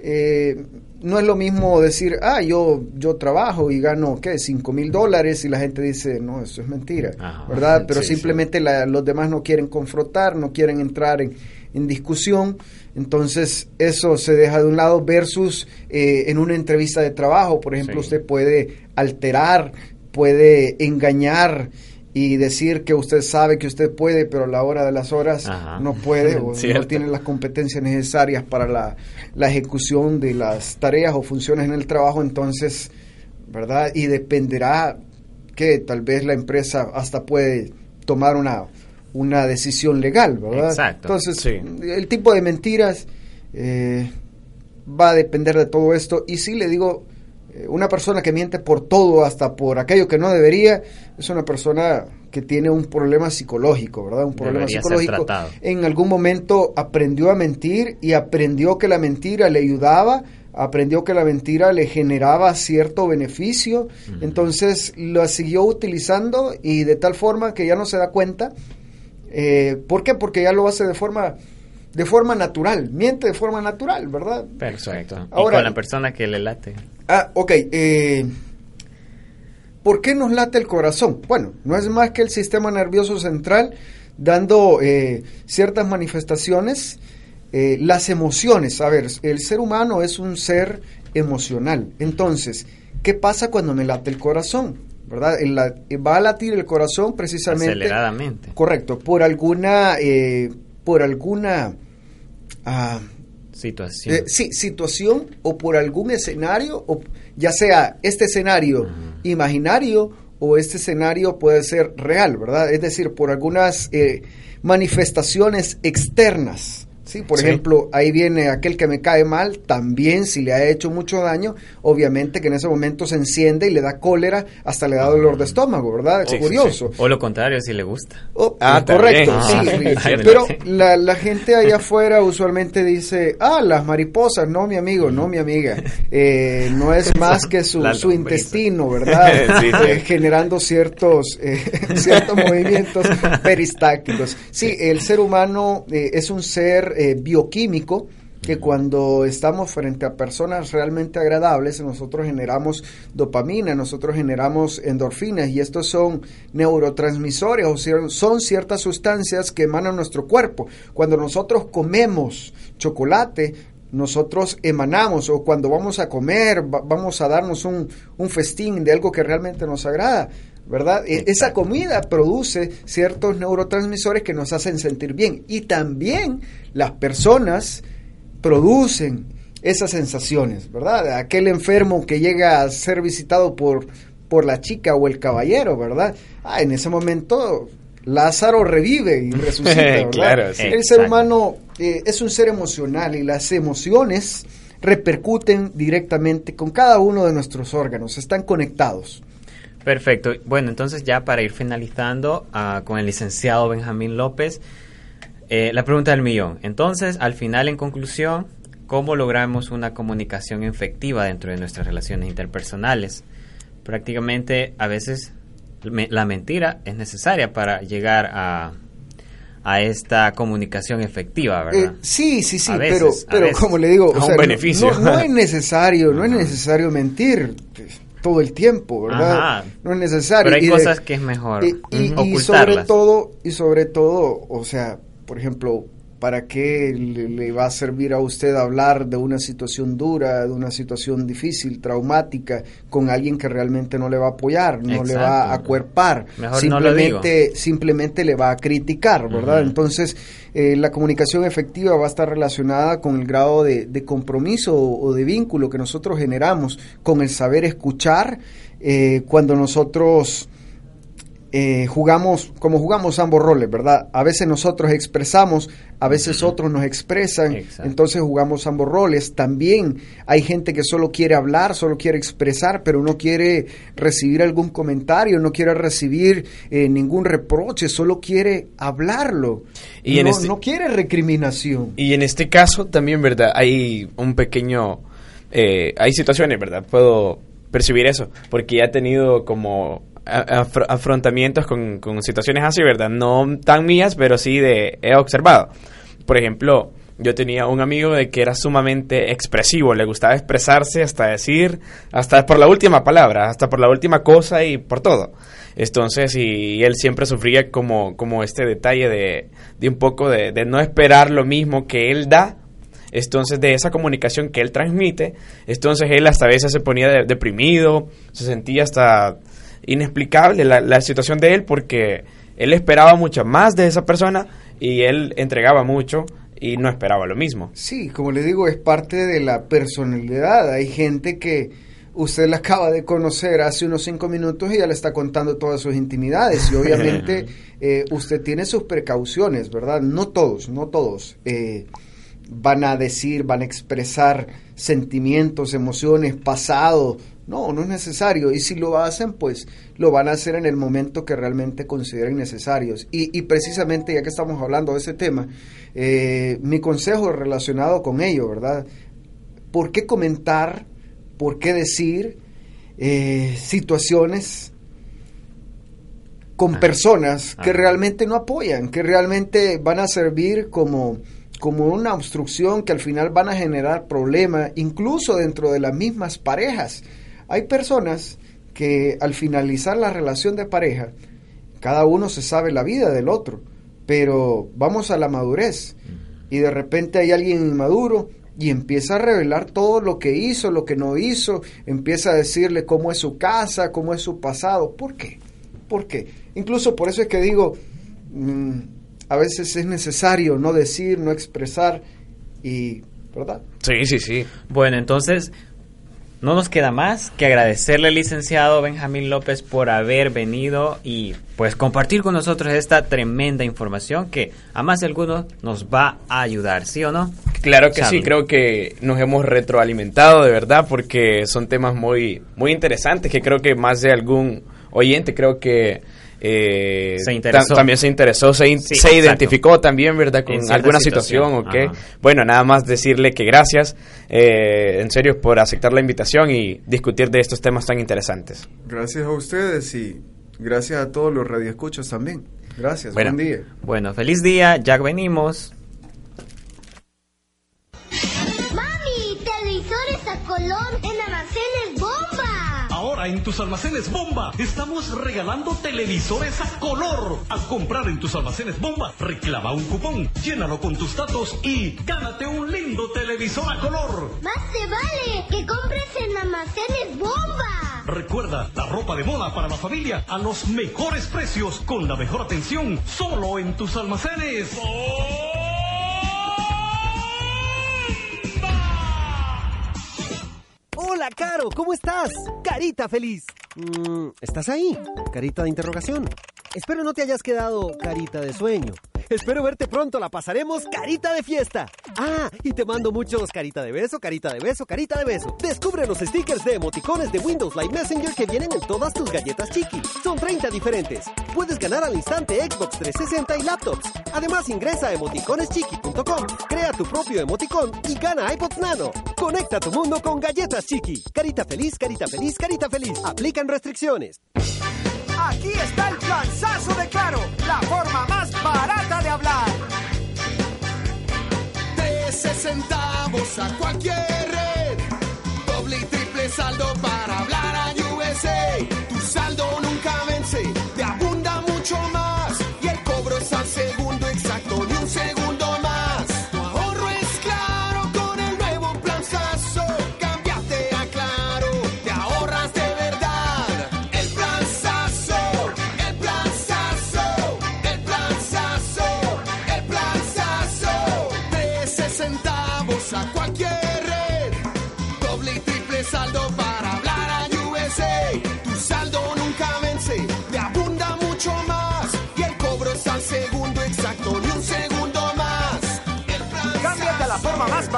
Eh, no es lo mismo decir, ah, yo, yo trabajo y gano, ¿qué? 5 mil dólares y la gente dice, no, eso es mentira, Ajá. ¿verdad? Pero Sí, simplemente la- los demás no quieren confrontar, no quieren entrar en, en discusión, entonces eso se deja de un lado versus eh, en una entrevista de trabajo, por ejemplo, Sí. usted puede alterar, puede engañar y decir que usted sabe que usted puede, pero a la hora de las horas Ajá. no puede o no tiene las competencias necesarias para la, la ejecución de las tareas o funciones en el trabajo, entonces, ¿verdad? Y dependerá que tal vez la empresa hasta puede tomar una, una decisión legal, ¿verdad? Exacto. Entonces, Sí. el tipo de mentiras eh, va a depender de todo esto. Y sí le digo, una persona que miente por todo, hasta por aquello que no debería, es una persona que tiene un problema psicológico, ¿verdad? Un problema Debería psicológico. En algún momento aprendió a mentir y aprendió que la mentira le ayudaba, aprendió que la mentira le generaba cierto beneficio, entonces la siguió utilizando y de tal forma que ya no se da cuenta. Eh, ¿Por qué? Porque ya lo hace de forma de forma natural, miente de forma natural, ¿verdad? Perfecto. Y con la persona que le late. Ah, ok. eh, ¿Por qué nos late el corazón? Bueno, no es más que el sistema nervioso central dando eh, ciertas manifestaciones, eh, las emociones. A ver, el ser humano es un ser emocional. Entonces, ¿qué pasa cuando me late el corazón? ¿Verdad? El va a latir el corazón precisamente. Aceleradamente. Correcto, por alguna, por alguna, ah, Situación. eh, sí, situación o por algún escenario, o ya sea este escenario imaginario o este escenario puede ser real, ¿verdad? Es decir, por algunas eh, manifestaciones externas. Sí, por Sí. ejemplo, ahí viene aquel que me cae mal, también si le ha hecho mucho daño, obviamente que en ese momento se enciende y le da cólera, hasta le da dolor de estómago, ¿verdad? Es Sí, sí, curioso. O lo contrario, si le gusta. Oh, Ah, correcto, Ah, pero la, la gente allá afuera usualmente dice, ah, las mariposas, no mi amigo, no mi amiga, Eh, no es más que su, su intestino, ¿verdad? Sí, sí. Eh, generando ciertos, eh, ciertos movimientos peristácticos. Sí, el ser humano eh, es un ser eh, bioquímico que cuando estamos frente a personas realmente agradables, nosotros generamos dopamina, nosotros generamos endorfinas y estos son neurotransmisores o son ciertas sustancias que emanan nuestro cuerpo. Cuando nosotros comemos chocolate, nosotros emanamos o cuando vamos a comer, va- vamos a darnos un, un festín de algo que realmente nos agrada. ¿Verdad? E- Esa comida produce ciertos neurotransmisores que nos hacen sentir bien. Y también las personas producen esas sensaciones, ¿verdad? Aquel enfermo que llega a ser visitado por, por la chica o el caballero, ¿verdad? Ah, en ese momento Lázaro revive y resucita, ¿verdad? Claro, sí. El ser humano eh, es un ser emocional y las emociones repercuten directamente con cada uno de nuestros órganos, están conectados. Perfecto. Bueno, entonces ya para ir finalizando ah, con el licenciado Benjamín López, eh, la pregunta del millón. Entonces, al final, en conclusión, ¿cómo logramos una comunicación efectiva dentro de nuestras relaciones interpersonales? Prácticamente, a veces, me- la mentira es necesaria para llegar a, a esta comunicación efectiva, ¿verdad? Eh, sí, sí, sí, veces, pero, pero veces. como le digo, o sea, no- es necesario, no es necesario mentir todo el tiempo, ¿verdad? Ajá. No es necesario. Pero hay y de- cosas que es mejor y, y- sobre ocultarlas. todo, y sobre todo, o sea, por ejemplo, ¿para qué le, le va a servir a usted hablar de una situación dura, de una situación difícil, traumática, con alguien que realmente no le va a apoyar, no le va a acuerpar, Mejor no lo digo. simplemente, simplemente le va a criticar, ¿verdad? Entonces, eh, la comunicación efectiva va a estar relacionada con el grado de, de compromiso o, o de vínculo que nosotros generamos con el saber escuchar eh, cuando nosotros eh, jugamos, como jugamos ambos roles, ¿verdad? A veces nosotros expresamos, a veces otros nos expresan, Exacto. entonces jugamos ambos roles. También hay gente que solo quiere hablar, solo quiere expresar, pero no quiere recibir algún comentario, no quiere recibir eh, ningún reproche, solo quiere hablarlo. Y en no, este- no quiere recriminación. Y en este caso también, ¿verdad? Hay un pequeño... eh, hay situaciones, ¿verdad? Puedo percibir eso, porque ya he tenido como afro- afrontamientos con, con situaciones así, ¿verdad? No tan mías, pero sí de... He observado. Por ejemplo, yo tenía un amigo de que era sumamente expresivo, le gustaba expresarse hasta decir, hasta por la última palabra, hasta por la última cosa y por todo. Entonces, y él siempre sufría como, como este detalle de, de un poco de, de no esperar lo mismo que él da, entonces de esa comunicación que él transmite, entonces él hasta a veces se ponía de- deprimido, se sentía hasta inexplicable la, la situación de él porque él esperaba mucho más de esa persona y él entregaba mucho y no esperaba lo mismo. Sí, como le digo, es parte de la personalidad. Hay gente que usted la acaba de conocer hace unos cinco minutos y ya le está contando todas sus intimidades. Y obviamente eh, usted tiene sus precauciones, ¿verdad? No todos, no todos. eh, van a decir, van a expresar sentimientos, emociones, pasado. No, no es necesario. Y si lo hacen, pues lo van a hacer en el momento que realmente consideren necesarios. Y, y precisamente, ya que estamos hablando de ese tema, eh, mi consejo relacionado con ello, ¿verdad? ¿Por qué comentar? ¿Por qué decir eh, situaciones con Ah. personas que realmente no apoyan, que realmente van a servir como, como una obstrucción que al final van a generar problemas, incluso dentro de las mismas parejas. Hay personas que al finalizar la relación de pareja, cada uno se sabe la vida del otro, pero vamos a la madurez y de repente hay alguien inmaduro y empieza a revelar todo lo que hizo, lo que no hizo, empieza a decirle cómo es su casa, cómo es su pasado. ¿Por qué? ¿Por qué? Incluso por eso es que digo, mm, a veces es necesario no decir, no expresar y, ¿verdad? Sí, sí, sí. Bueno, entonces no nos queda más que agradecerle al licenciado Benjamín López por haber venido y pues compartir con nosotros esta tremenda información que a más de algunos nos va a ayudar, ¿sí o no? Claro que sí, creo que nos hemos retroalimentado de verdad porque son temas muy, muy interesantes que creo que más de algún oyente creo que eh, Se interesó. ta- también se interesó, se, in- Sí, se exacto. identificó también, ¿verdad? Con alguna situación, situación, ¿ok? ajá. Bueno, nada más decirle que gracias, eh, en serio, por aceptar la invitación y discutir de estos temas tan interesantes. Gracias a ustedes y gracias a todos los radioescuchos también. Gracias, Bueno. buen día. Bueno, feliz día, ya venimos. Ahora en tus almacenes bomba estamos regalando televisores a color. Al comprar en tus almacenes bomba, reclama un cupón, llénalo con tus datos y gánate un lindo televisor a color. Más te vale que compres en almacenes bomba. Recuerda, la ropa de moda para la familia a los mejores precios con la mejor atención solo en tus almacenes. Hola, Caro, ¿cómo estás? Carita feliz. Mm, ¿Estás ahí? Carita de interrogación. Espero no te hayas quedado carita de sueño. Espero verte pronto, la pasaremos carita de fiesta. Ah, y te mando muchos carita de beso, carita de beso, carita de beso. Descubre los stickers de emoticones de Windows Live Messenger que vienen en todas tus galletas chiqui. Son 30 diferentes. Puedes ganar al instante Xbox 360 y laptops. Además, ingresa a emoticoneschiqui.com, crea tu propio emoticón y gana iPod Nano. Conecta tu mundo con galletas chiqui. Carita feliz, carita feliz, carita feliz. Aplican restricciones. Aquí está el planzazo de Claro, la forma más barata de hablar. 13 centavos a cualquier red. Doble y triple saldo para hablar a USA.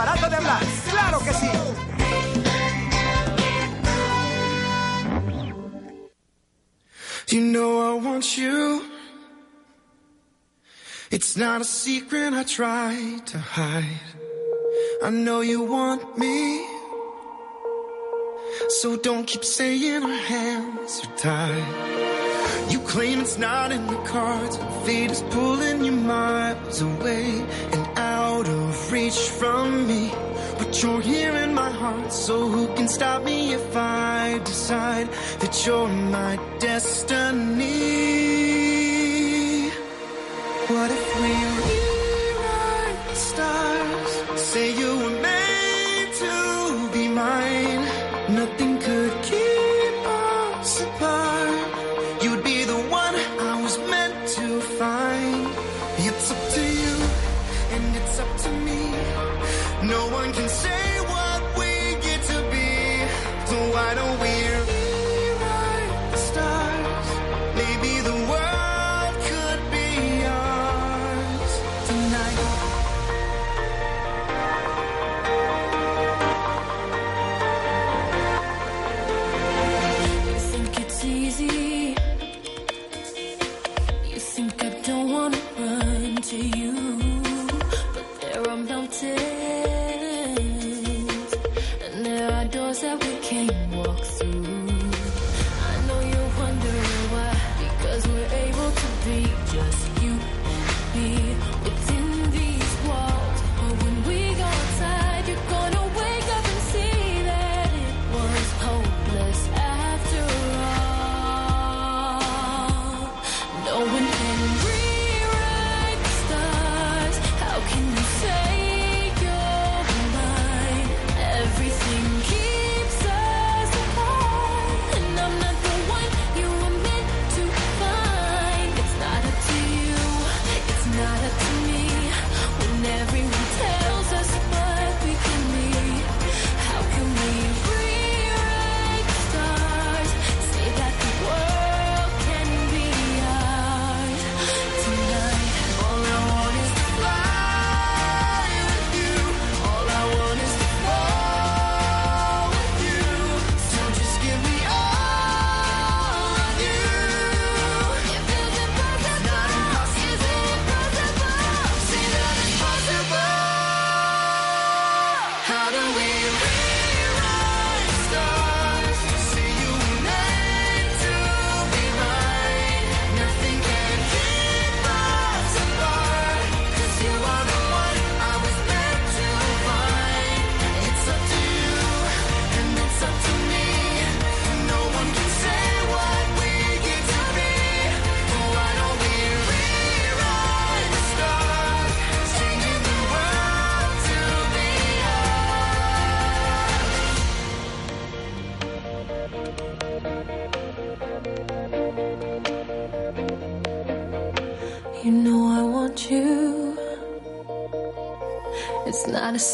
Barata de hablar. ¡Claro que sí! You know I want you. It's not a secret I try to hide. I know you want me. So don't keep saying our hands are tied. You claim it's not in the cards. Fate is pulling you miles away and out of reach from me. But you're here in my heart, so who can stop me if I decide that you're my destiny? What if we rewrite the stars? Say you were to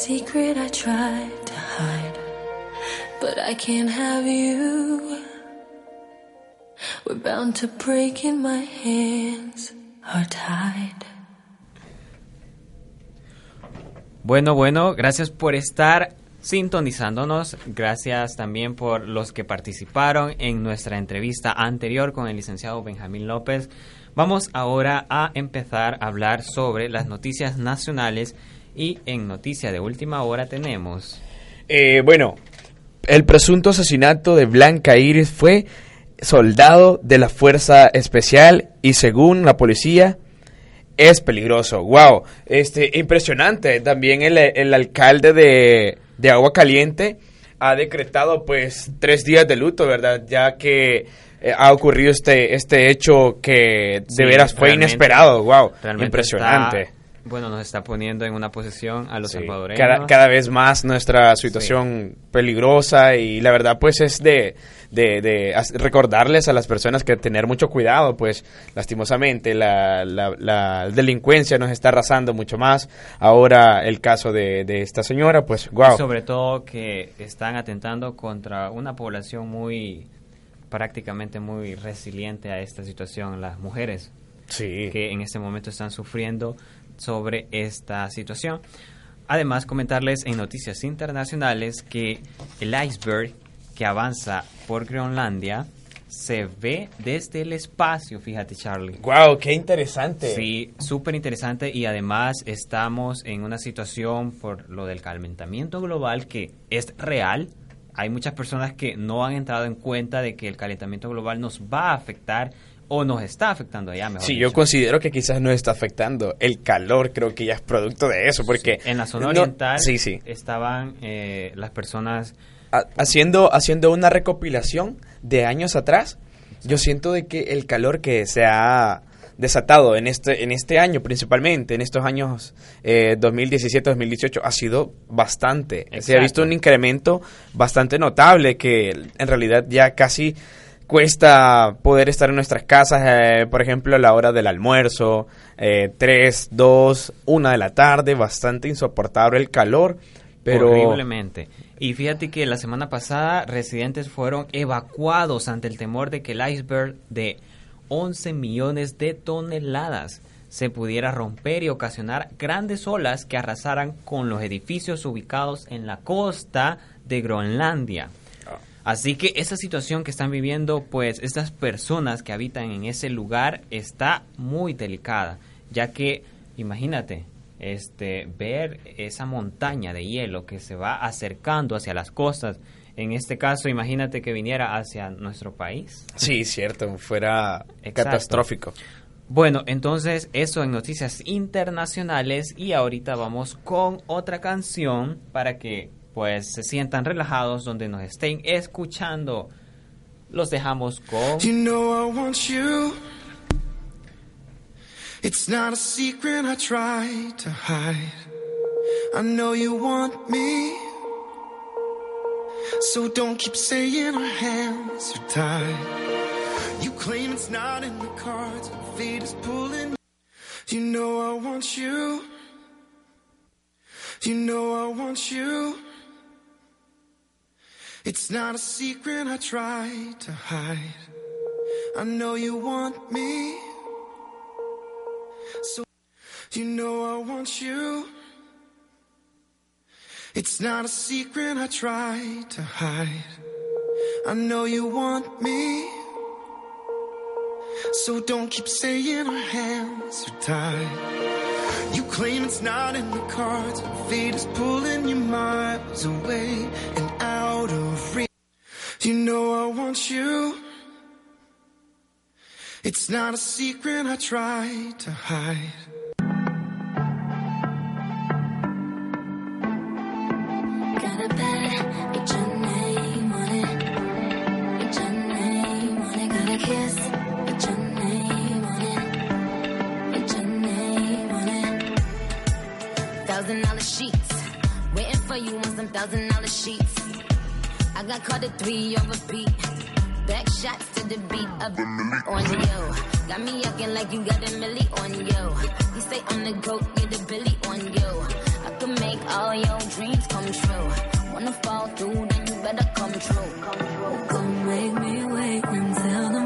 secret I tried to hide, but I can't have you. We're bound to break and my hands are tied. Bueno, bueno, gracias por estar sintonizándonos. Gracias también por los que participaron en nuestra entrevista anterior con el licenciado Benjamín López. Vamos ahora a empezar a hablar sobre las noticias nacionales y en noticia de última hora tenemos... Eh, bueno, el presunto asesinato de Blanca Iris fue soldado de la Fuerza Especial y según la policía es peligroso. Wow, este impresionante. También el, el alcalde de, de Agua Caliente ha decretado pues tres días de luto, ¿verdad? Ya que eh, ha ocurrido este este hecho que de Sí, veras fue inesperado. Wow, impresionante. Bueno, nos está poniendo en una posición a los Sí, salvadoreños. cada, cada vez más nuestra situación peligrosa y la verdad pues es de, de, de recordarles a las personas que tener mucho cuidado pues lastimosamente la, la, la delincuencia nos está arrasando mucho más. Ahora el caso de, de esta señora pues wow Y sobre todo que están atentando contra una población muy prácticamente muy resiliente a esta situación, las mujeres Sí. que en este momento están sufriendo sobre esta situación. Además, comentarles en noticias internacionales que el iceberg que avanza por Groenlandia se ve desde el espacio, fíjate Charlie. wow qué interesante Sí, súper interesante y además estamos en una situación por lo del calentamiento global que es real. Hay muchas personas que no han entrado en cuenta de que el calentamiento global nos va a afectar o nos está afectando allá, mejor Sí, dicho. yo considero que quizás nos está afectando el calor, creo que ya es producto de eso, porque En la zona no- oriental sí, sí. estaban eh, las personas ha- haciendo, haciendo una recopilación de años atrás, yo siento de que el calor que se ha desatado en este, en este año principalmente, en estos años eh, 2017-2018, ha sido bastante. Se ha visto un incremento bastante notable que en realidad ya casi cuesta poder estar en nuestras casas, eh, por ejemplo, a la hora del almuerzo, eh, 3, 2, 1 de la tarde, bastante insoportable el calor, pero... horriblemente. Y fíjate que la semana pasada residentes fueron evacuados ante el temor de que el iceberg de 11 millones de toneladas se pudiera romper y ocasionar grandes olas que arrasaran con los edificios ubicados en la costa de Groenlandia. Así que esa situación que están viviendo, pues estas personas que habitan en ese lugar está muy delicada, ya que imagínate, este, ver esa montaña de hielo que se va acercando hacia las costas. En este caso, imagínate que viniera hacia nuestro país. Sí, cierto, fuera Exacto. catastrófico. Bueno, entonces eso en noticias internacionales y ahorita vamos con otra canción para que pues se sientan relajados donde nos estén escuchando. Los dejamos con You know I want you. It's not a secret I try to hide. I know you want me. So don't keep saying our hands are tied. You claim it's not in the cards, but fate is pulling. You know I want you. You know I want you. It's not a secret I try to hide. I know you want me. So, you know I want you. It's not a secret I try to hide. I know you want me. So don't keep saying our hands are tied. You claim it's not in the cards, fate is pulling you miles away and out of reach. You know I want you. It's not a secret I try to hide. Thousand dollar sheets. Waiting for you on some thousand dollar sheets. I got caught at three on repeat. Back shots to the beat of on you. Got me acting like you got a milli on you. You say I'm the goat, get a billy on you. I can make all your dreams come true. Wanna fall through, then you better come true. Don't make me wait until the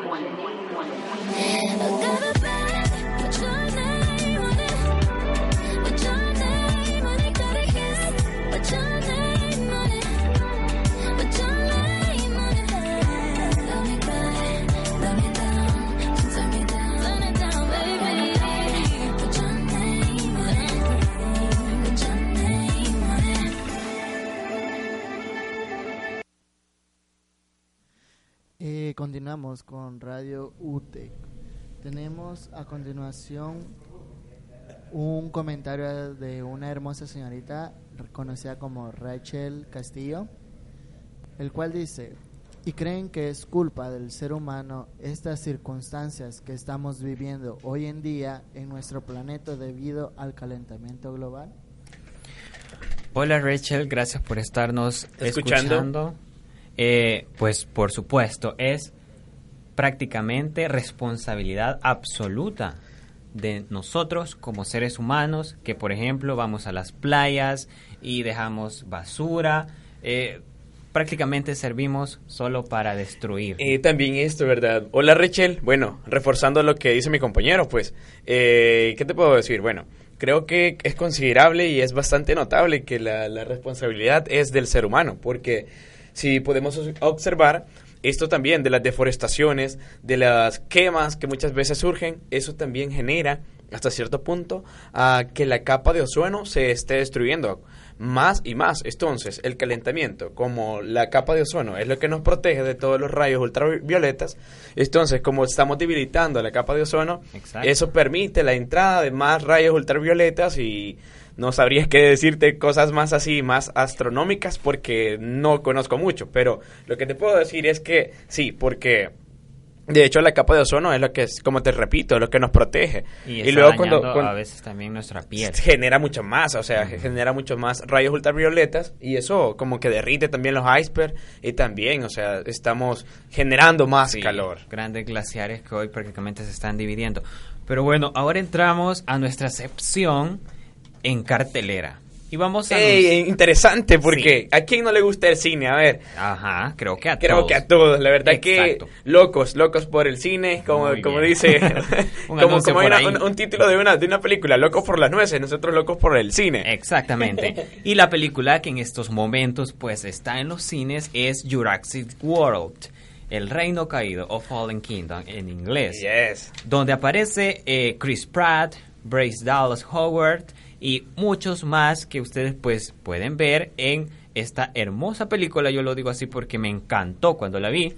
Continuamos con Radio UTEC. Tenemos a continuación un comentario de una hermosa señorita conocida como Rachel Castillo, el cual dice, ¿y creen que es culpa del ser humano estas circunstancias que estamos viviendo hoy en día en nuestro planeta debido al calentamiento global? Hola Rachel, gracias por estarnos Escuchando. escuchando. Eh, pues por supuesto, es prácticamente responsabilidad absoluta de nosotros como seres humanos que por ejemplo vamos a las playas y dejamos basura. eh, prácticamente servimos solo para destruir. También esto, ¿verdad? Hola Rachel, bueno, reforzando lo que dice mi compañero, pues, eh, ¿qué te puedo decir? Bueno, creo que es considerable y es bastante notable que la responsabilidad es del ser humano, porque si podemos os- observar esto también de las deforestaciones, de las quemas que muchas veces surgen, eso también genera hasta cierto punto a que la capa de ozono se esté destruyendo más y más. Entonces, el calentamiento, como la capa de ozono es lo que nos protege de todos los rayos ultravioletas, entonces como estamos debilitando la capa de ozono, Exacto. eso permite la entrada de más rayos ultravioletas y no sabría qué decirte cosas más así, más astronómicas, porque no conozco mucho, pero lo que te puedo decir es que sí, porque de hecho la capa de ozono es lo que es, como te repito, lo que nos protege. y, está luego cuando, a veces también nuestra piel. genera mucho más, o sea, genera mucho más rayos ultravioletas y eso como que derrite también los icebergs y también, o sea, estamos generando más Sí, calor. Grandes glaciares que hoy prácticamente se están dividiendo. Pero bueno, ahora entramos a nuestra sección en cartelera. Y vamos a... Ey, interesante, porque ¿a quién no le gusta el cine? A ver. Ajá, creo que a Creo todos. que a todos, la verdad Exacto. que locos, locos por el cine, como, como dice, Un como, como una- un título de una, de una película, locos por las nueces, nosotros locos por el cine. Exactamente. Y la película que en estos momentos pues está en los cines es Jurassic World. El Reino Caído o Fallen Kingdom en inglés. Yes. Donde aparece eh, Chris Pratt, Bryce Dallas Howard y muchos más que ustedes pues pueden ver en esta hermosa película. Yo lo digo así porque me encantó cuando la vi.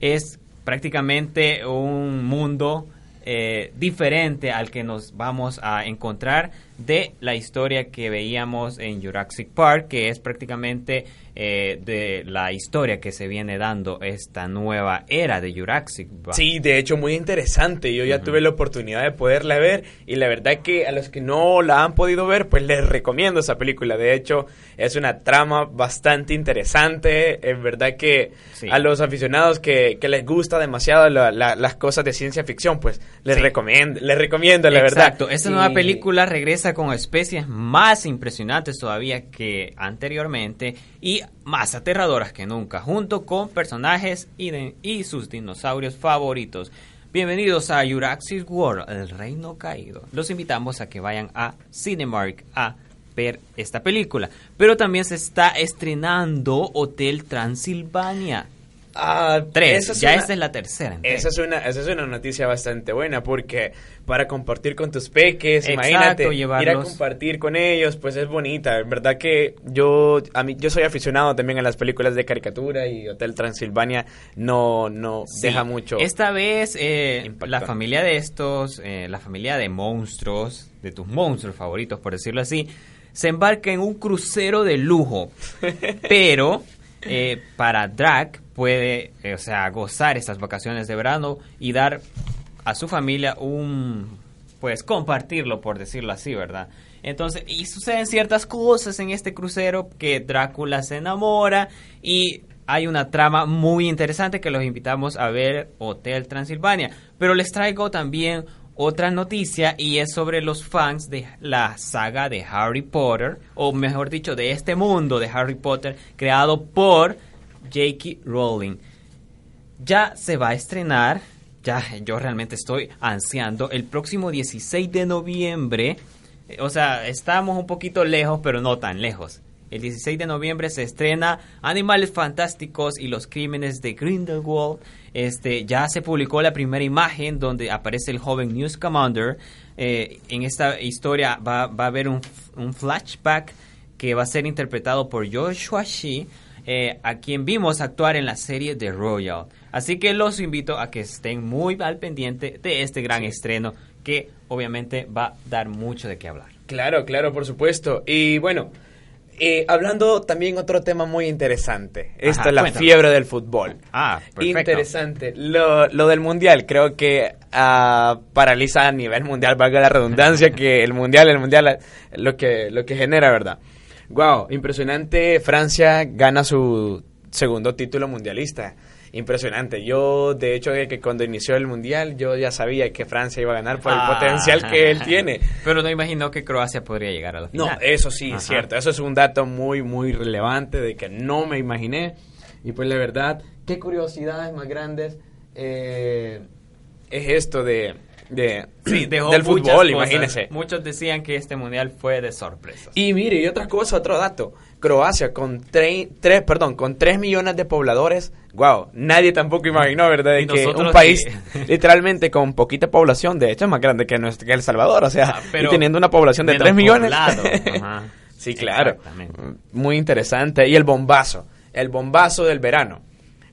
Es prácticamente un mundo eh, diferente al que nos vamos a encontrar de la historia que veíamos en Jurassic Park, que es prácticamente eh, de la historia que se viene dando esta nueva era de Jurassic Park. Sí, de hecho muy interesante. Yo ya tuve la oportunidad de poderla ver y la verdad que a los que no la han podido ver, pues les recomiendo esa película. De hecho, es una trama bastante interesante. Es verdad que Sí. a los aficionados que, que les gusta demasiado la- la- las cosas de ciencia ficción, pues les Sí. recomiendo, les recomiendo la verdad. Exacto, esta nueva película regresa con especies más impresionantes todavía que anteriormente y más aterradoras que nunca, junto con personajes y, y sus dinosaurios favoritos. Bienvenidos a Jurassic World, el reino caído. Los invitamos a que vayan a Cinemark a ver esta película. Pero también se está estrenando Hotel Transilvania. Ah, Tres, es ya una- esta es la tercera. Esa es, una, esa es una noticia bastante buena porque para compartir con tus peques, Exacto, imagínate, ir a compartir con ellos, pues es bonita. En verdad que yo a mí yo soy aficionado también a las películas de caricatura y Hotel Transilvania no no Sí. deja mucho. Esta vez eh, la familia de estos, eh, la familia de monstruos, de tus monstruos favoritos, por decirlo así, se embarca en un crucero de lujo. Pero eh, para Drac puede, eh, o sea, gozar estas vacaciones de verano y dar a su familia un, pues compartirlo, por decirlo así, ¿verdad? Entonces, y suceden ciertas cosas en este crucero que Drácula se enamora y hay una trama muy interesante que los invitamos a ver Hotel Transilvania. Pero les traigo también otra noticia y es sobre los fans de la saga de Harry Potter, o mejor dicho, de este mundo de Harry Potter creado por J.K. Rowling. Ya se va a estrenar, ya yo realmente estoy ansiando, el próximo 16 de noviembre. eh, O sea, estamos un poquito lejos, pero no tan lejos. El 16 de noviembre se estrena Animales Fantásticos y los Crímenes de Grindelwald. Este, ya se publicó la primera imagen donde aparece el joven News Commander. Eh, en esta historia va, va a haber un, un flashback que va a ser interpretado por Joshua Shee, eh, a quien vimos actuar en la serie The Royal. Así que los invito a que estén muy al pendiente de este gran estreno que obviamente va a dar mucho de qué hablar. Claro, claro, por supuesto. Y bueno, eh, hablando también otro tema muy interesante. Esto Ajá, es la cuéntame. fiebre del fútbol. Ah, perfecto. Interesante. Lo, lo del mundial, creo que ah, paraliza a nivel mundial, valga la redundancia, que el mundial, el mundial, lo que, lo que genera, ¿verdad? Wow, impresionante. Francia gana su segundo título mundialista. Impresionante. Yo, de hecho, que cuando inició el mundial, yo ya sabía que Francia iba a ganar por el Ah. potencial que él tiene. Pero no imaginó que Croacia podría llegar a la No, final. eso sí, Ajá. es cierto. Eso es un dato muy, muy relevante de que no me imaginé. Y pues la verdad, qué curiosidades más grandes eh, es esto de, de Sí, dejó del fútbol, cosas. imagínese. Muchos decían que este mundial fue de sorpresa. Y mire, y otra cosa, otro dato. Croacia con tre- tres, perdón, con 3 millones de pobladores. Wow, nadie tampoco imaginó, ¿verdad? De que un país sí. literalmente con poquita población, de hecho es más grande que, nuestro, que El Salvador, o sea, Ah, y teniendo una población de menos 3 millones. ajá. sí, claro. Muy interesante. Y el bombazo, el bombazo del verano.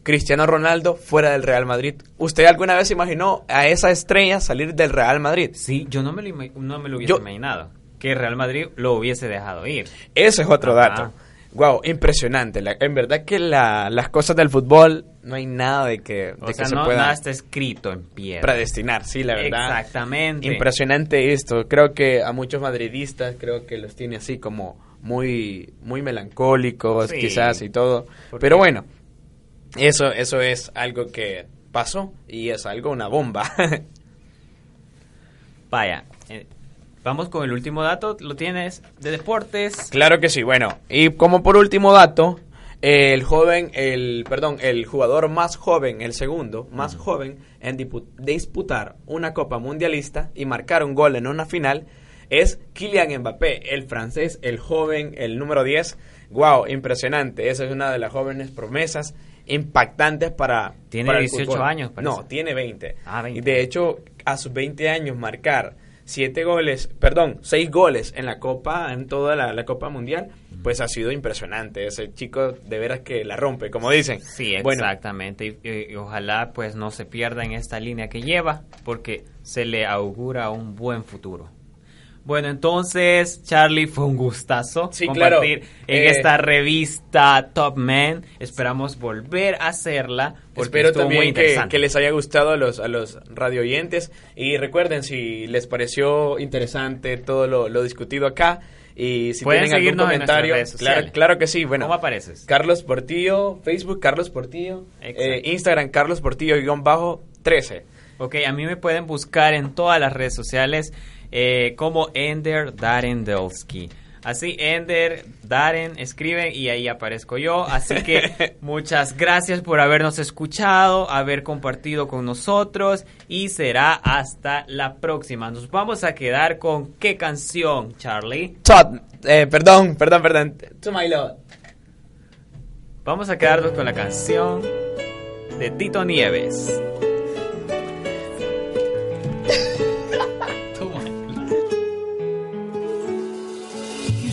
Cristiano Ronaldo fuera del Real Madrid. ¿Usted alguna vez imaginó a esa estrella salir del Real Madrid? Sí, yo no me lo, no me lo hubiese Yo- imaginado. Que Real Madrid lo hubiese dejado ir. Ese es otro Ajá. dato. Wow, impresionante. La- en verdad que la- las cosas del fútbol no hay nada de que, O de sea, que se no, pueda nada está escrito en piedra. predestinar. Sí, la verdad. Exactamente. Impresionante esto. Creo que a muchos madridistas creo que los tiene así como muy muy melancólicos, Sí. quizás y todo. Pero bueno, eso eso es algo que pasó y es algo una bomba. Vaya, eh, vamos con el último dato. ¿Lo tienes de deportes? Claro que sí. Bueno, y como por último dato, el joven, el, perdón, el jugador más joven, el segundo más joven en disputar una Copa Mundialista y marcar un gol en una final es Kylian Mbappé, el francés, el joven, el número 10. Wow, impresionante. Esa es una de las jóvenes promesas impactantes para Tiene para el 18 fútbol. años, parece. No, tiene 20. Ah, 20. Y de hecho, a sus 20 años marcar 7 goles, perdón, 6 goles en la Copa, en toda la, la Copa Mundial, pues ha sido impresionante. Ese chico de veras que la rompe, como dicen. Sí, Bueno, exactamente. Y, y- y ojalá pues no se pierda en esta línea que lleva, porque se le augura un buen futuro. Bueno, entonces, Charlie, fue un gustazo Sí, compartir claro. en Eh, esta revista Top Man. Esperamos volver a hacerla. Espero también que, les haya gustado a los, a los radio oyentes. Y recuerden, si les pareció interesante todo lo, lo discutido acá. Y si tienen algún en comentario, claro, claro que sí. Bueno, ¿Cómo apareces? Carlos Portillo, Facebook Carlos Portillo, eh, Instagram Carlos Portillo-13. Ok, a mí me pueden buscar en todas las redes sociales eh, como Ender Darendelsky. Así, Ender, Daren, escriben y ahí aparezco yo. Así que muchas gracias por habernos escuchado, haber compartido con nosotros y será hasta la próxima. Nos vamos a quedar con qué canción, Charlie. Todd, eh, perdón, perdón, perdón. To my lord. Vamos a quedarnos con la canción de Tito Nieves.